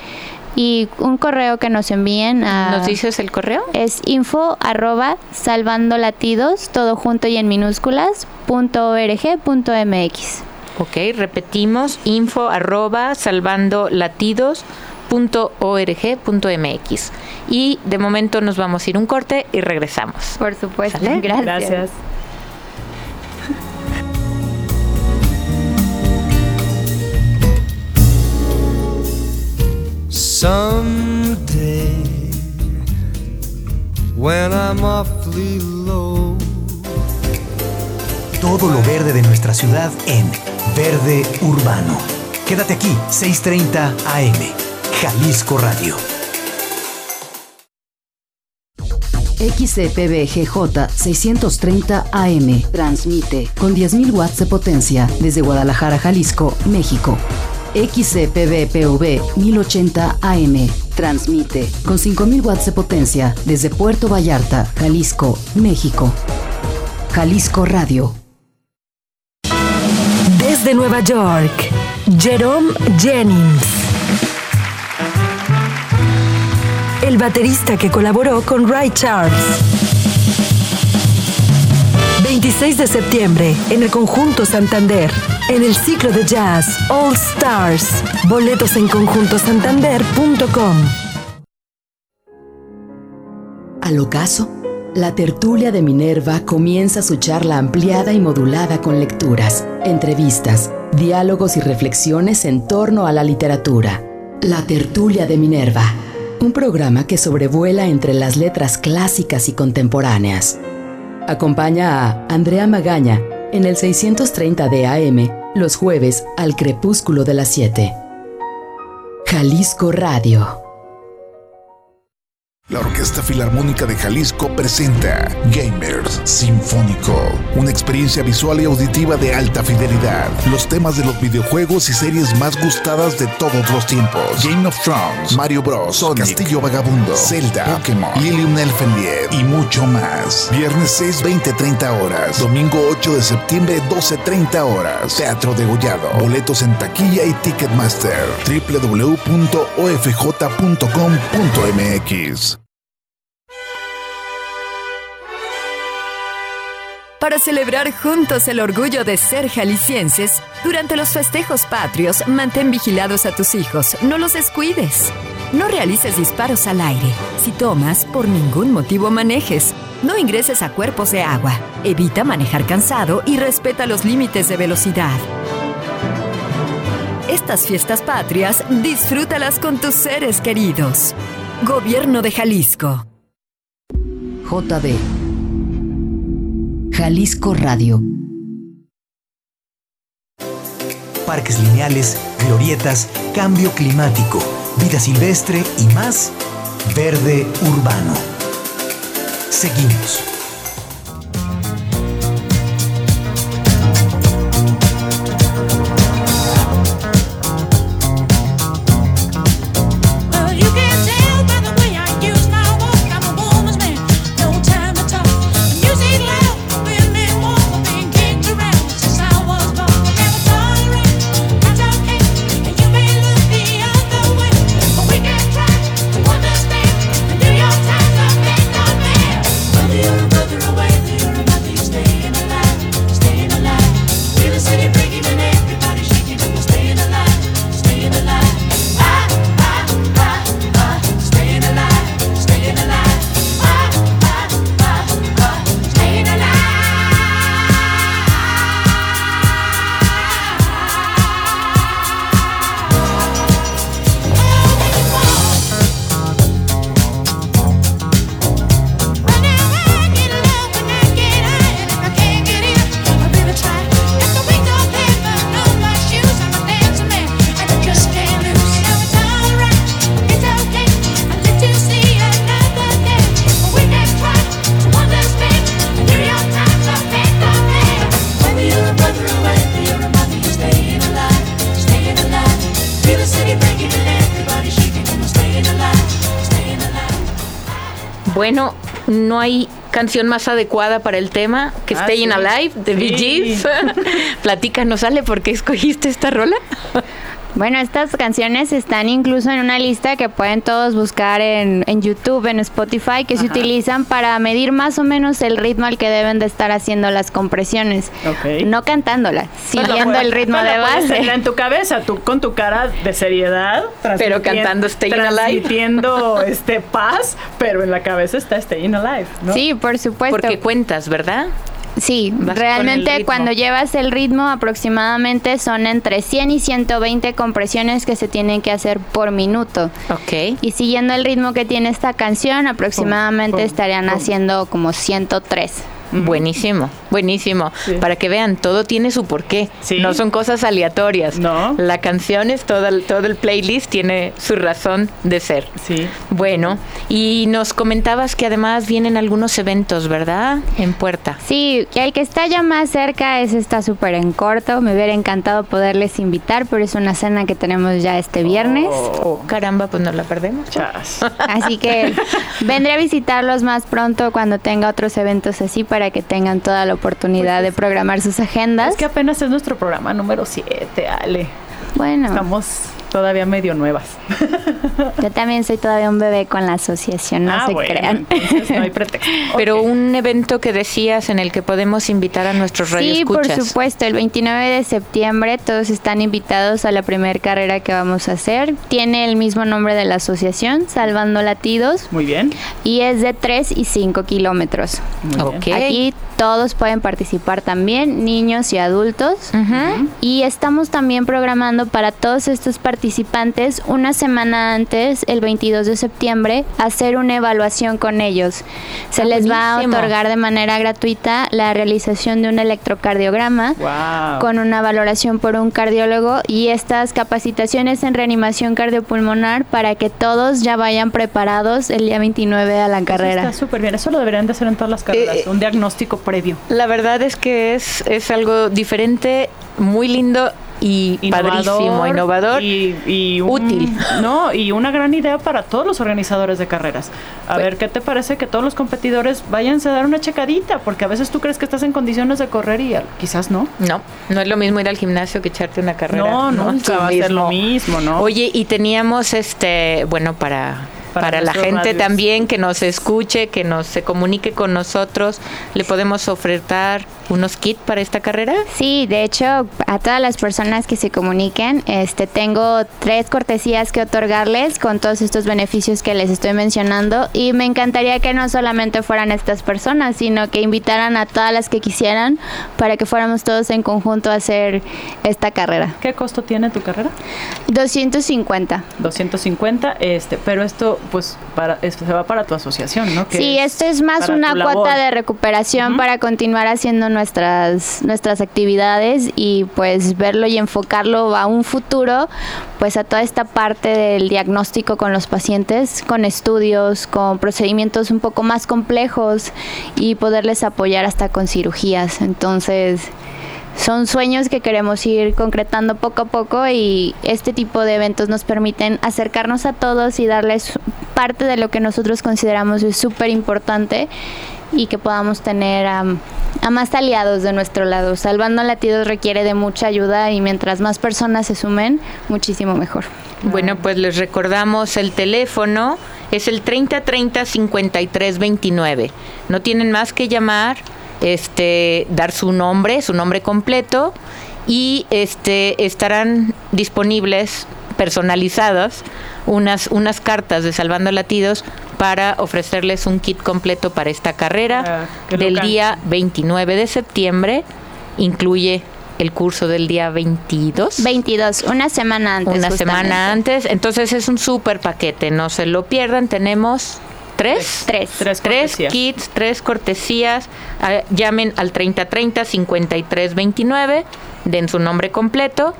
Y un correo que nos envíen a... ¿Nos dices el correo? Es info arroba salvando latidos, todo junto y en minúsculas, punto org, punto mx. Ok, repetimos, info arroba salvando latidos, .org.mx. Y de momento nos vamos a ir un corte y regresamos. Por supuesto. Gracias. Gracias. Someday, when I'm awfully low. Todo lo verde de nuestra ciudad en Verde Urbano. Quédate aquí, 6:30 AM. Jalisco Radio. XCPBGJ 630 AM transmite con 10.000 watts de potencia desde Guadalajara, Jalisco, México. XCPBPV 1080 AM transmite con 5.000 watts de potencia desde Puerto Vallarta, Jalisco, México. Jalisco Radio. Desde Nueva York, Jerome Jennings. el baterista que colaboró con Ray Charles. 26 de septiembre, en el Conjunto Santander, en el ciclo de jazz All Stars. Boletos en conjuntosantander.com. Al ocaso, la tertulia de Minerva comienza su charla ampliada y modulada con lecturas, entrevistas, diálogos y reflexiones en torno a la literatura. La tertulia de Minerva un programa que sobrevuela entre las letras clásicas y contemporáneas. Acompaña a Andrea Magaña en el 630 de AM los jueves al crepúsculo de las 7. Jalisco Radio. La Orquesta Filarmónica de Jalisco presenta Gamers Sinfónico, una experiencia visual y auditiva de alta fidelidad. Los temas de los videojuegos y series más gustadas de todos los tiempos. Game of Thrones, Mario Bros, Sonic, Castillo Vagabundo, Zelda, Pokémon, Lilium Elfenlied y mucho más. Viernes 6, 20, 30 horas. Domingo 8 de septiembre, 12, 30 horas. Teatro de Gollado. Boletos en taquilla y Ticketmaster. www.ofj.com.mx Para celebrar juntos el orgullo de ser jaliscienses, durante los festejos patrios, mantén vigilados a tus hijos, no los descuides. No realices disparos al aire. Si tomas, por ningún motivo manejes. No ingreses a cuerpos de agua. Evita manejar cansado y respeta los límites de velocidad. Estas fiestas patrias, disfrútalas con tus seres queridos. Gobierno de Jalisco. JB Jalisco Radio. Parques lineales, glorietas, cambio climático, vida silvestre y más. Verde urbano. Seguimos. Bueno, no hay canción más adecuada para el tema que Ah, Staying sí. Alive de Bee Sí. Gees. *laughs* Platícanos, Ale, ¿por qué escogiste esta rola? *laughs* Bueno, estas canciones están incluso en una lista que pueden todos buscar en, en YouTube, en Spotify, que se utilizan para medir más o menos el ritmo al que deben de estar haciendo las compresiones. Ok. No cantándolas, Pues siguiendo puedes- el ritmo pues de base. en tu cabeza, tú con tu cara de seriedad. Pero cantando Staying Alive. Transmitiendo *laughs* este, paz, pero en la cabeza está Staying Alive, ¿no? Sí, por supuesto. Porque cuentas, ¿verdad? Sí, realmente cuando llevas el ritmo aproximadamente son entre 100 y 120 compresiones que se tienen que hacer por minuto. Ok. Y siguiendo el ritmo que tiene esta canción, aproximadamente pum, estarían pum. haciendo como 103. Buenísimo, buenísimo. Para que vean, todo tiene su porqué. No son cosas aleatorias. No. La canción es todo el, todo el playlist tiene su razón de ser. Sí. Bueno, y nos comentabas que además vienen algunos eventos, ¿verdad? En puerta. Sí, que el que está ya más cerca es está súper en corto. Me hubiera encantado poderles invitar, pero es una cena que tenemos ya este viernes. Oh, caramba, pues no la perdemos. Así que *laughs* vendré a visitarlos más pronto cuando tenga otros eventos así para que tengan toda la oportunidad de programar sus agendas. Es que apenas es nuestro programa número 7, Ale. Bueno. Estamos todavía medio nuevas. *laughs* Yo también soy todavía un bebé con la asociación, no Ah, se bueno, crean. no hay pretexto. *laughs* Pero un evento que decías en el que podemos invitar a nuestros Sí, por supuesto. El 29 de septiembre todos están invitados a la primera carrera que vamos a hacer. Tiene el mismo nombre de la asociación, Salvando Latidos. Muy bien. Y es de 3 y 5 kilómetros. Muy bien. Aquí todos pueden participar también, niños y adultos. Y estamos también programando para todos estos participantes una semana antes, el 22 de septiembre, hacer una evaluación con ellos. Se Ah, les va a otorgar de manera gratuita la realización de un electrocardiograma Wow. con una valoración por un cardiólogo y estas capacitaciones en reanimación cardiopulmonar para que todos ya vayan preparados el día 29 a la carrera. Está súper bien. Eso lo deberían de hacer en todas las carreras. Eh, un diagnóstico previo. La verdad es que es, es algo diferente, muy lindo y padrísimo, innovador. y, y un- útil. No, y una gran idea para todos los organizadores de carreras. A Pues ver, ¿qué te parece que todos los competidores váyanse a dar una checadita? Porque a veces tú crees que estás en condiciones de correr y quizás no. No, no es lo mismo ir al gimnasio que echarte una carrera. No, nunca Tú va a ser lo mismo, ¿no? Oye, y teníamos este, bueno, para Para para, la gente radios. también que nos escuche, que nos se comunique con nosotros, le podemos ofertar unos kits para esta carrera. Sí, de hecho, a todas las personas que se comuniquen, este, tengo tres cortesías que otorgarles con todos estos beneficios que les estoy mencionando y me encantaría que no solamente fueran estas personas, sino que invitaran a todas las que quisieran para que fuéramos todos en conjunto a hacer esta carrera. ¿Qué costo tiene tu carrera? 250. 250, este, pero esto pues para se va para tu asociación, ¿no? Que Sí, esto es más una cuota labor. de recuperación para continuar haciendo nuestras nuestras actividades y pues verlo y enfocarlo a un futuro, pues a toda esta parte del diagnóstico con los pacientes, con estudios, con procedimientos un poco más complejos y poderles apoyar hasta con cirugías. Entonces, son sueños que queremos ir concretando poco a poco y este tipo de eventos nos permiten acercarnos a todos y darles parte de lo que nosotros consideramos es súper importante y que podamos tener a, a más aliados de nuestro lado. Salvando latidos requiere de mucha ayuda y mientras más personas se sumen, muchísimo mejor. Bueno, pues les recordamos el teléfono, es el 3030 5329. No tienen más que llamar, este, dar su nombre, su nombre completo y este estarán disponibles personalizadas unas unas cartas de Salvando Latidos para ofrecerles un kit completo para esta carrera Ah, del día 29 de septiembre. Incluye el curso del día 22. 22, una semana antes. Una justamente. semana antes. Entonces es un súper paquete, no se lo pierdan. Tenemos tres. Tres. Tres Tres cortesías. kits, tres cortesías. Ah, llamen al 3030 5329, den su nombre completo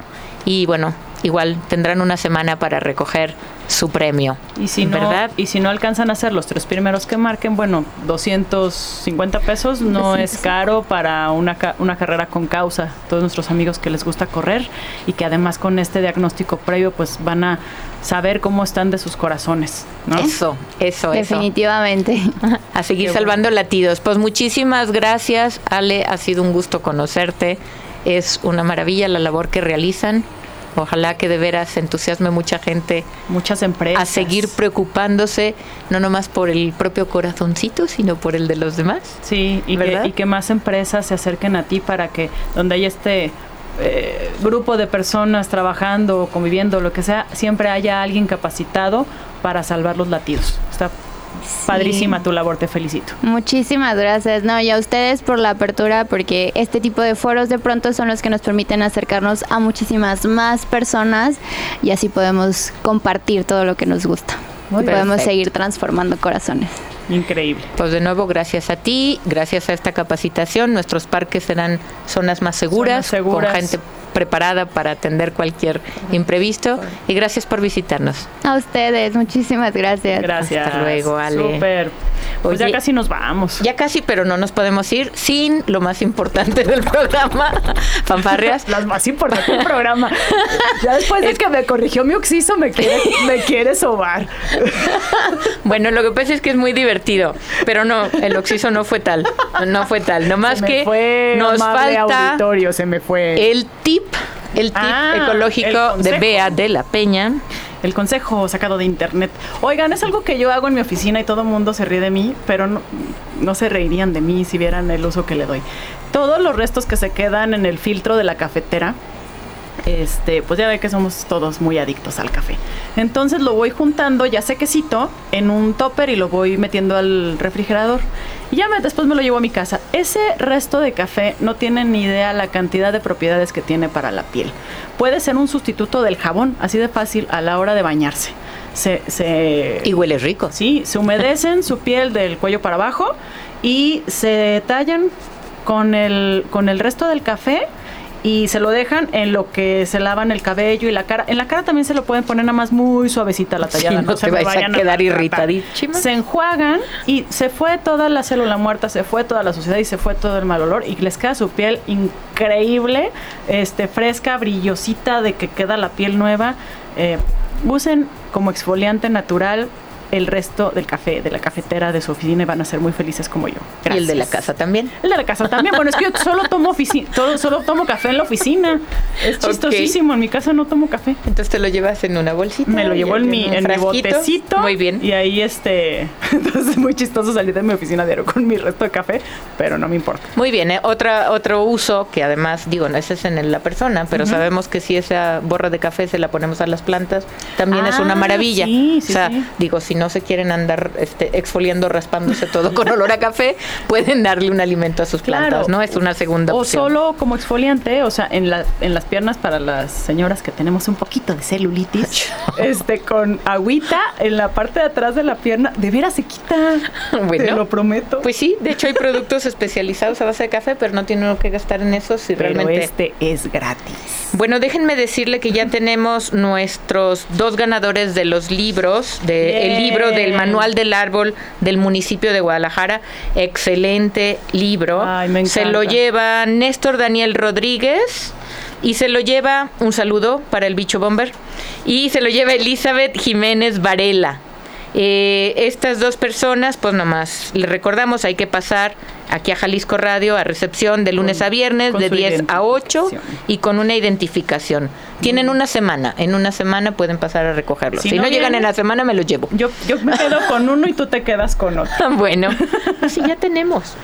y bueno, igual tendrán una semana para recoger su premio. Y si no, ¿verdad? Y si no alcanzan a hacer los tres primeros que marquen, bueno, 250 pesos no es caro para una, una carrera con causa. Todos nuestros amigos que les gusta correr y que además con este diagnóstico previo pues van a saber cómo están de sus corazones. ¿no? Eso, eso, Definitivamente. A seguir salvando latidos. Pues muchísimas gracias, Ale. Ha sido un gusto conocerte. Es una maravilla la labor que realizan Ojalá que de veras entusiasme mucha gente. Muchas empresas. A seguir preocupándose, no nomás por el propio corazoncito, sino por el de los demás. Sí, y, que, y que, más empresas se acerquen a ti para que donde hay este eh, grupo de personas trabajando, conviviendo, lo que sea, siempre haya alguien capacitado para salvar los latidos. Está Padrísima tu labor, te felicito. Muchísimas gracias. No, y a ustedes por la apertura, porque este tipo de foros de pronto son los que nos permiten acercarnos a muchísimas más personas y así podemos compartir todo lo que nos gusta. y podemos seguir transformando corazones. Increíble. Pues de nuevo, gracias a ti, gracias a esta capacitación, nuestros parques serán zonas más seguras, seguras. con gente preparada para atender cualquier imprevisto. Y gracias por visitarnos. A ustedes, muchísimas gracias. Gracias. Hasta luego, Ale. Súper. Pues ya casi nos vamos. Ya casi, pero no nos podemos ir sin lo más importante del *laughs* programa. Fanfarrias. Las más importantes del programa. *laughs* Ya después de que me corrigió mi oxiso, me quiere, me quiere sobar. *laughs* Bueno, lo que pasa es que es muy divertido, pero no, el oxiso no fue tal. No fue tal. Nomás que fue nos falta auditorio, se me fue. el tip el tip ah, ecológico de Bea de la Peña. El consejo sacado de internet. Oigan, es algo que yo hago en mi oficina y todo el mundo se ríe de mí, pero no, no se reirían de mí si vieran el uso que le doy. Todos los restos que se quedan en el filtro de la cafetera, este, pues ya ve que somos todos muy adictos al café. Entonces lo voy juntando ya sequecito en un topper y lo voy metiendo al refrigerador. Y ya me, después me lo llevo a mi casa. Ese resto de café no tiene ni idea la cantidad de propiedades que tiene para la piel. Puede ser un sustituto del jabón, así de fácil a la hora de bañarse. Se, se, y huele rico. Sí, se humedecen su piel del cuello para abajo y se tallan con el, con el resto del café y se lo dejan en lo que se lavan el cabello y la cara. En la cara también se lo pueden poner nada más muy suavecita la tallada. no, se vayan a quedar irritadísima. Se enjuagan y se fue toda la célula muerta, se fue toda la suciedad y se fue todo el mal olor y les queda su piel increíble, este fresca, brillosita, de que queda la piel nueva. Eh, usen como exfoliante natural el resto del café, de la cafetera de su oficina y van a ser muy felices como yo. Gracias. ¿Y el de la casa también? El de la casa también. Bueno, es que yo solo tomo oficina, solo tomo café en la oficina. Es chistosísimo. En mi casa no tomo café. Entonces te lo llevas en una bolsita. Me lo llevo en mi, en, mi botecito. Muy bien. Y ahí este, *laughs* entonces es muy chistoso salir de mi oficina diario con mi resto de café, pero no me importa. Muy bien. ¿eh? Otra, otro uso que además, digo, no ese es en la persona, pero sabemos que si esa borra de café se la ponemos a las plantas, también es una ah, maravilla. Sí, sí, o sea, digo, si no se quieren andar este, exfoliando, raspándose todo con olor a café, *laughs* pueden darle un alimento a sus plantas, ¿no? Es una segunda opción. O solo como exfoliante, o sea, en, la, en las piernas para las señoras que tenemos un poquito de celulitis, *laughs* este, con agüita en la parte de atrás de la pierna, de veras se quita. *laughs* Bueno, te lo prometo. Pues sí, de hecho hay productos especializados a base de café, pero no tiene que gastar en eso si pero realmente. Este es gratis. Bueno, déjenme decirle que ya tenemos nuestros dos ganadores de los libros, de el libro de el Manual del Árbol del municipio de Guadalajara. Excelente libro. se lo lleva Néstor Daniel Rodríguez y se lo lleva, un saludo para el bicho bomber, y se lo lleva Elizabeth Jiménez Varela. Eh, estas dos personas, pues nomás, le recordamos, hay que pasar aquí a Jalisco Radio a recepción de lunes a viernes de 10 a 8 y con una identificación. Tienen una semana, en una semana pueden pasar a recogerlo. Si, no, llegan en la semana me lo llevo. Yo, yo me quedo con uno y tú te quedas con otro. *laughs* bueno, *laughs* así ya tenemos.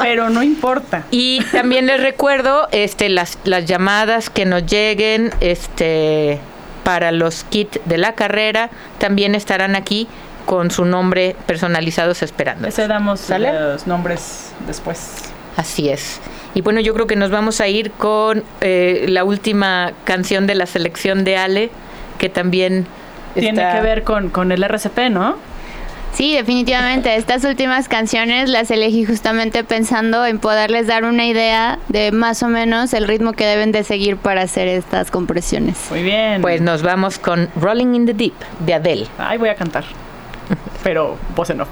Pero no importa. Y también les recuerdo este las las llamadas que nos lleguen este para los kits de la carrera también estarán aquí con su nombre personalizados esperando. Les damos los nombres después. Así es. Y bueno, yo creo que nos vamos a ir con eh, la última canción de la selección de Ale, que también tiene que ver con, con el RCP, ¿no? Sí, definitivamente. Estas últimas canciones las elegí justamente pensando en poderles dar una idea de más o menos el ritmo que deben de seguir para hacer estas compresiones. Muy bien. Pues nos vamos con Rolling in the Deep de Adele. Ay, voy a cantar. Pero vos no.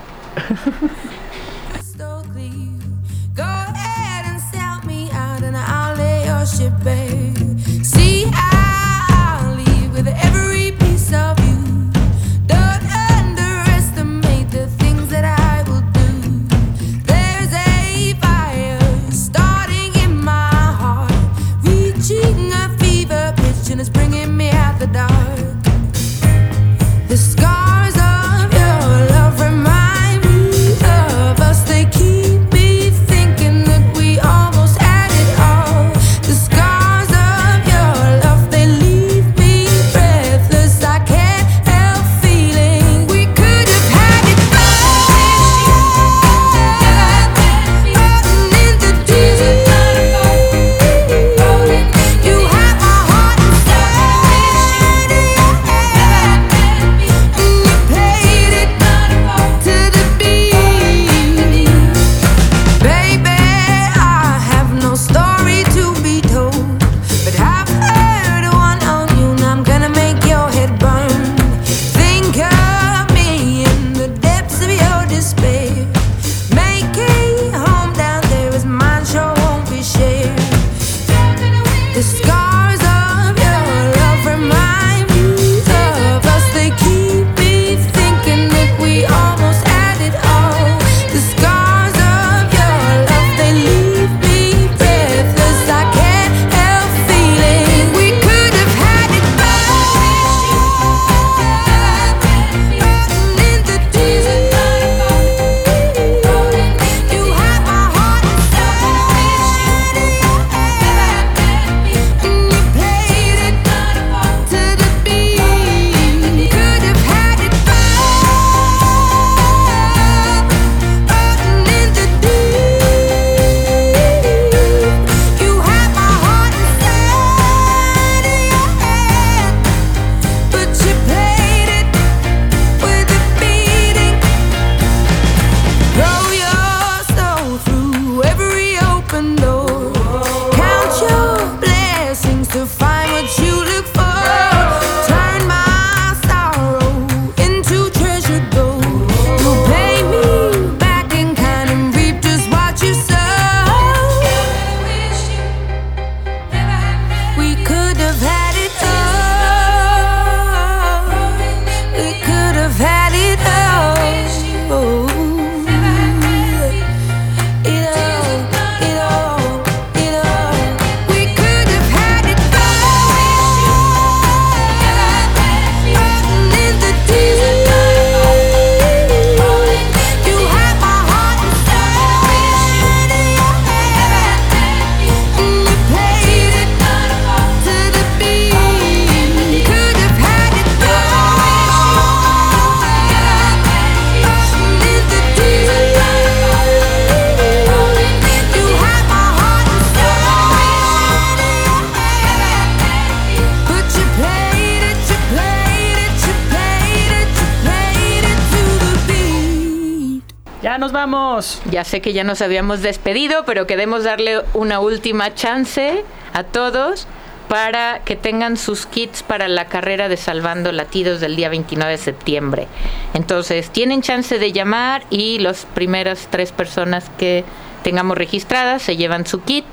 Ya sé que ya nos habíamos despedido, pero queremos darle una última chance a todos para que tengan sus kits para la carrera de Salvando Latidos del día 29 de septiembre. Entonces, tienen chance de llamar y las primeras tres personas que tengamos registradas se llevan su kit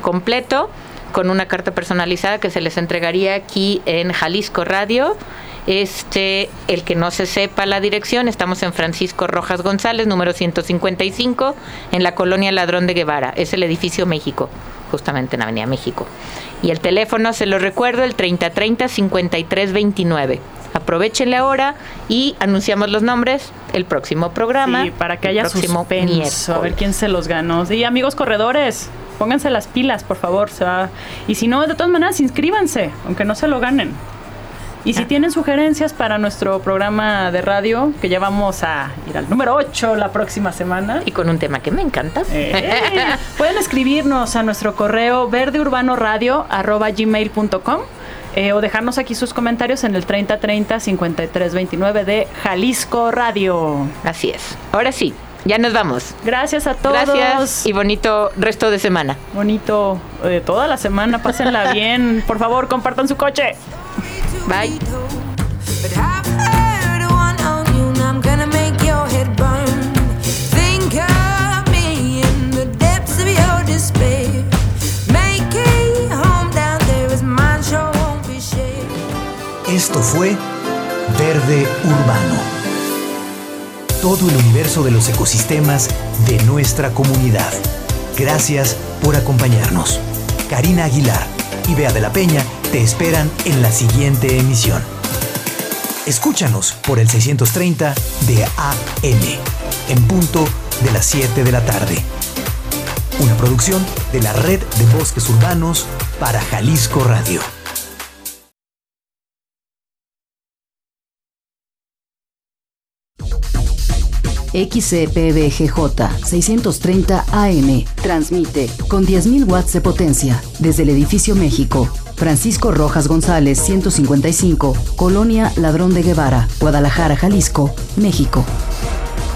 completo con una carta personalizada que se les entregaría aquí en Jalisco Radio este, el que no se sepa la dirección, estamos en Francisco Rojas González, número 155, en la colonia Ladrón de Guevara. Es el edificio México, justamente en Avenida México. Y el teléfono, se lo recuerdo, el 3030-5329. Aprovechenle ahora y anunciamos los nombres el próximo programa. Sí, para que haya suspenso, a ver quién se los ganó. Y amigos corredores, pónganse las pilas, por favor. Y si no, de todas maneras, inscríbanse, aunque no se lo ganen. Y si tienen sugerencias para nuestro programa de radio, que ya vamos a ir al número 8 la próxima semana. Y con un tema que me encanta. Eh, pueden escribirnos a nuestro correo verdeurbanoradio.gmail.com eh, o dejarnos aquí sus comentarios en el 3030-5329 de Jalisco Radio. Así es. Ahora sí, ya nos vamos. Gracias a todos. Gracias y bonito resto de semana. Bonito eh, toda la semana, pásenla *laughs* bien. Por favor, compartan su coche. Bye. Esto fue Verde Urbano. Todo el universo de los ecosistemas de nuestra comunidad. Gracias por acompañarnos. Karina Aguilar y Bea de la Peña te esperan en la siguiente emisión. Escúchanos por el 630 de AM, en punto de las 7 de la tarde. Una producción de la Red de Bosques Urbanos para Jalisco Radio. XCPBGJ 630 AM transmite con 10.000 watts de potencia desde el edificio México. Francisco Rojas González 155, Colonia Ladrón de Guevara, Guadalajara, Jalisco, México.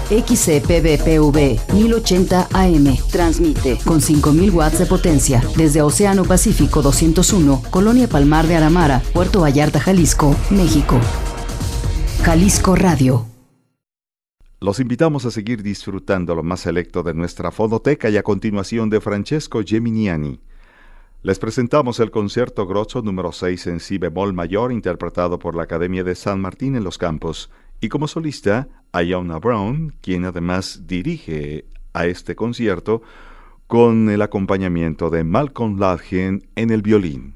XCPBPV 1080 AM transmite con 5000 watts de potencia desde Océano Pacífico 201, Colonia Palmar de Aramara, Puerto Vallarta, Jalisco, México. Jalisco Radio los invitamos a seguir disfrutando lo más selecto de nuestra fonoteca y a continuación de Francesco Geminiani. Les presentamos el concierto grosso número 6 en si bemol mayor interpretado por la Academia de San Martín en los Campos y como solista Iona Brown, quien además dirige a este concierto con el acompañamiento de Malcolm Ladgen en el violín.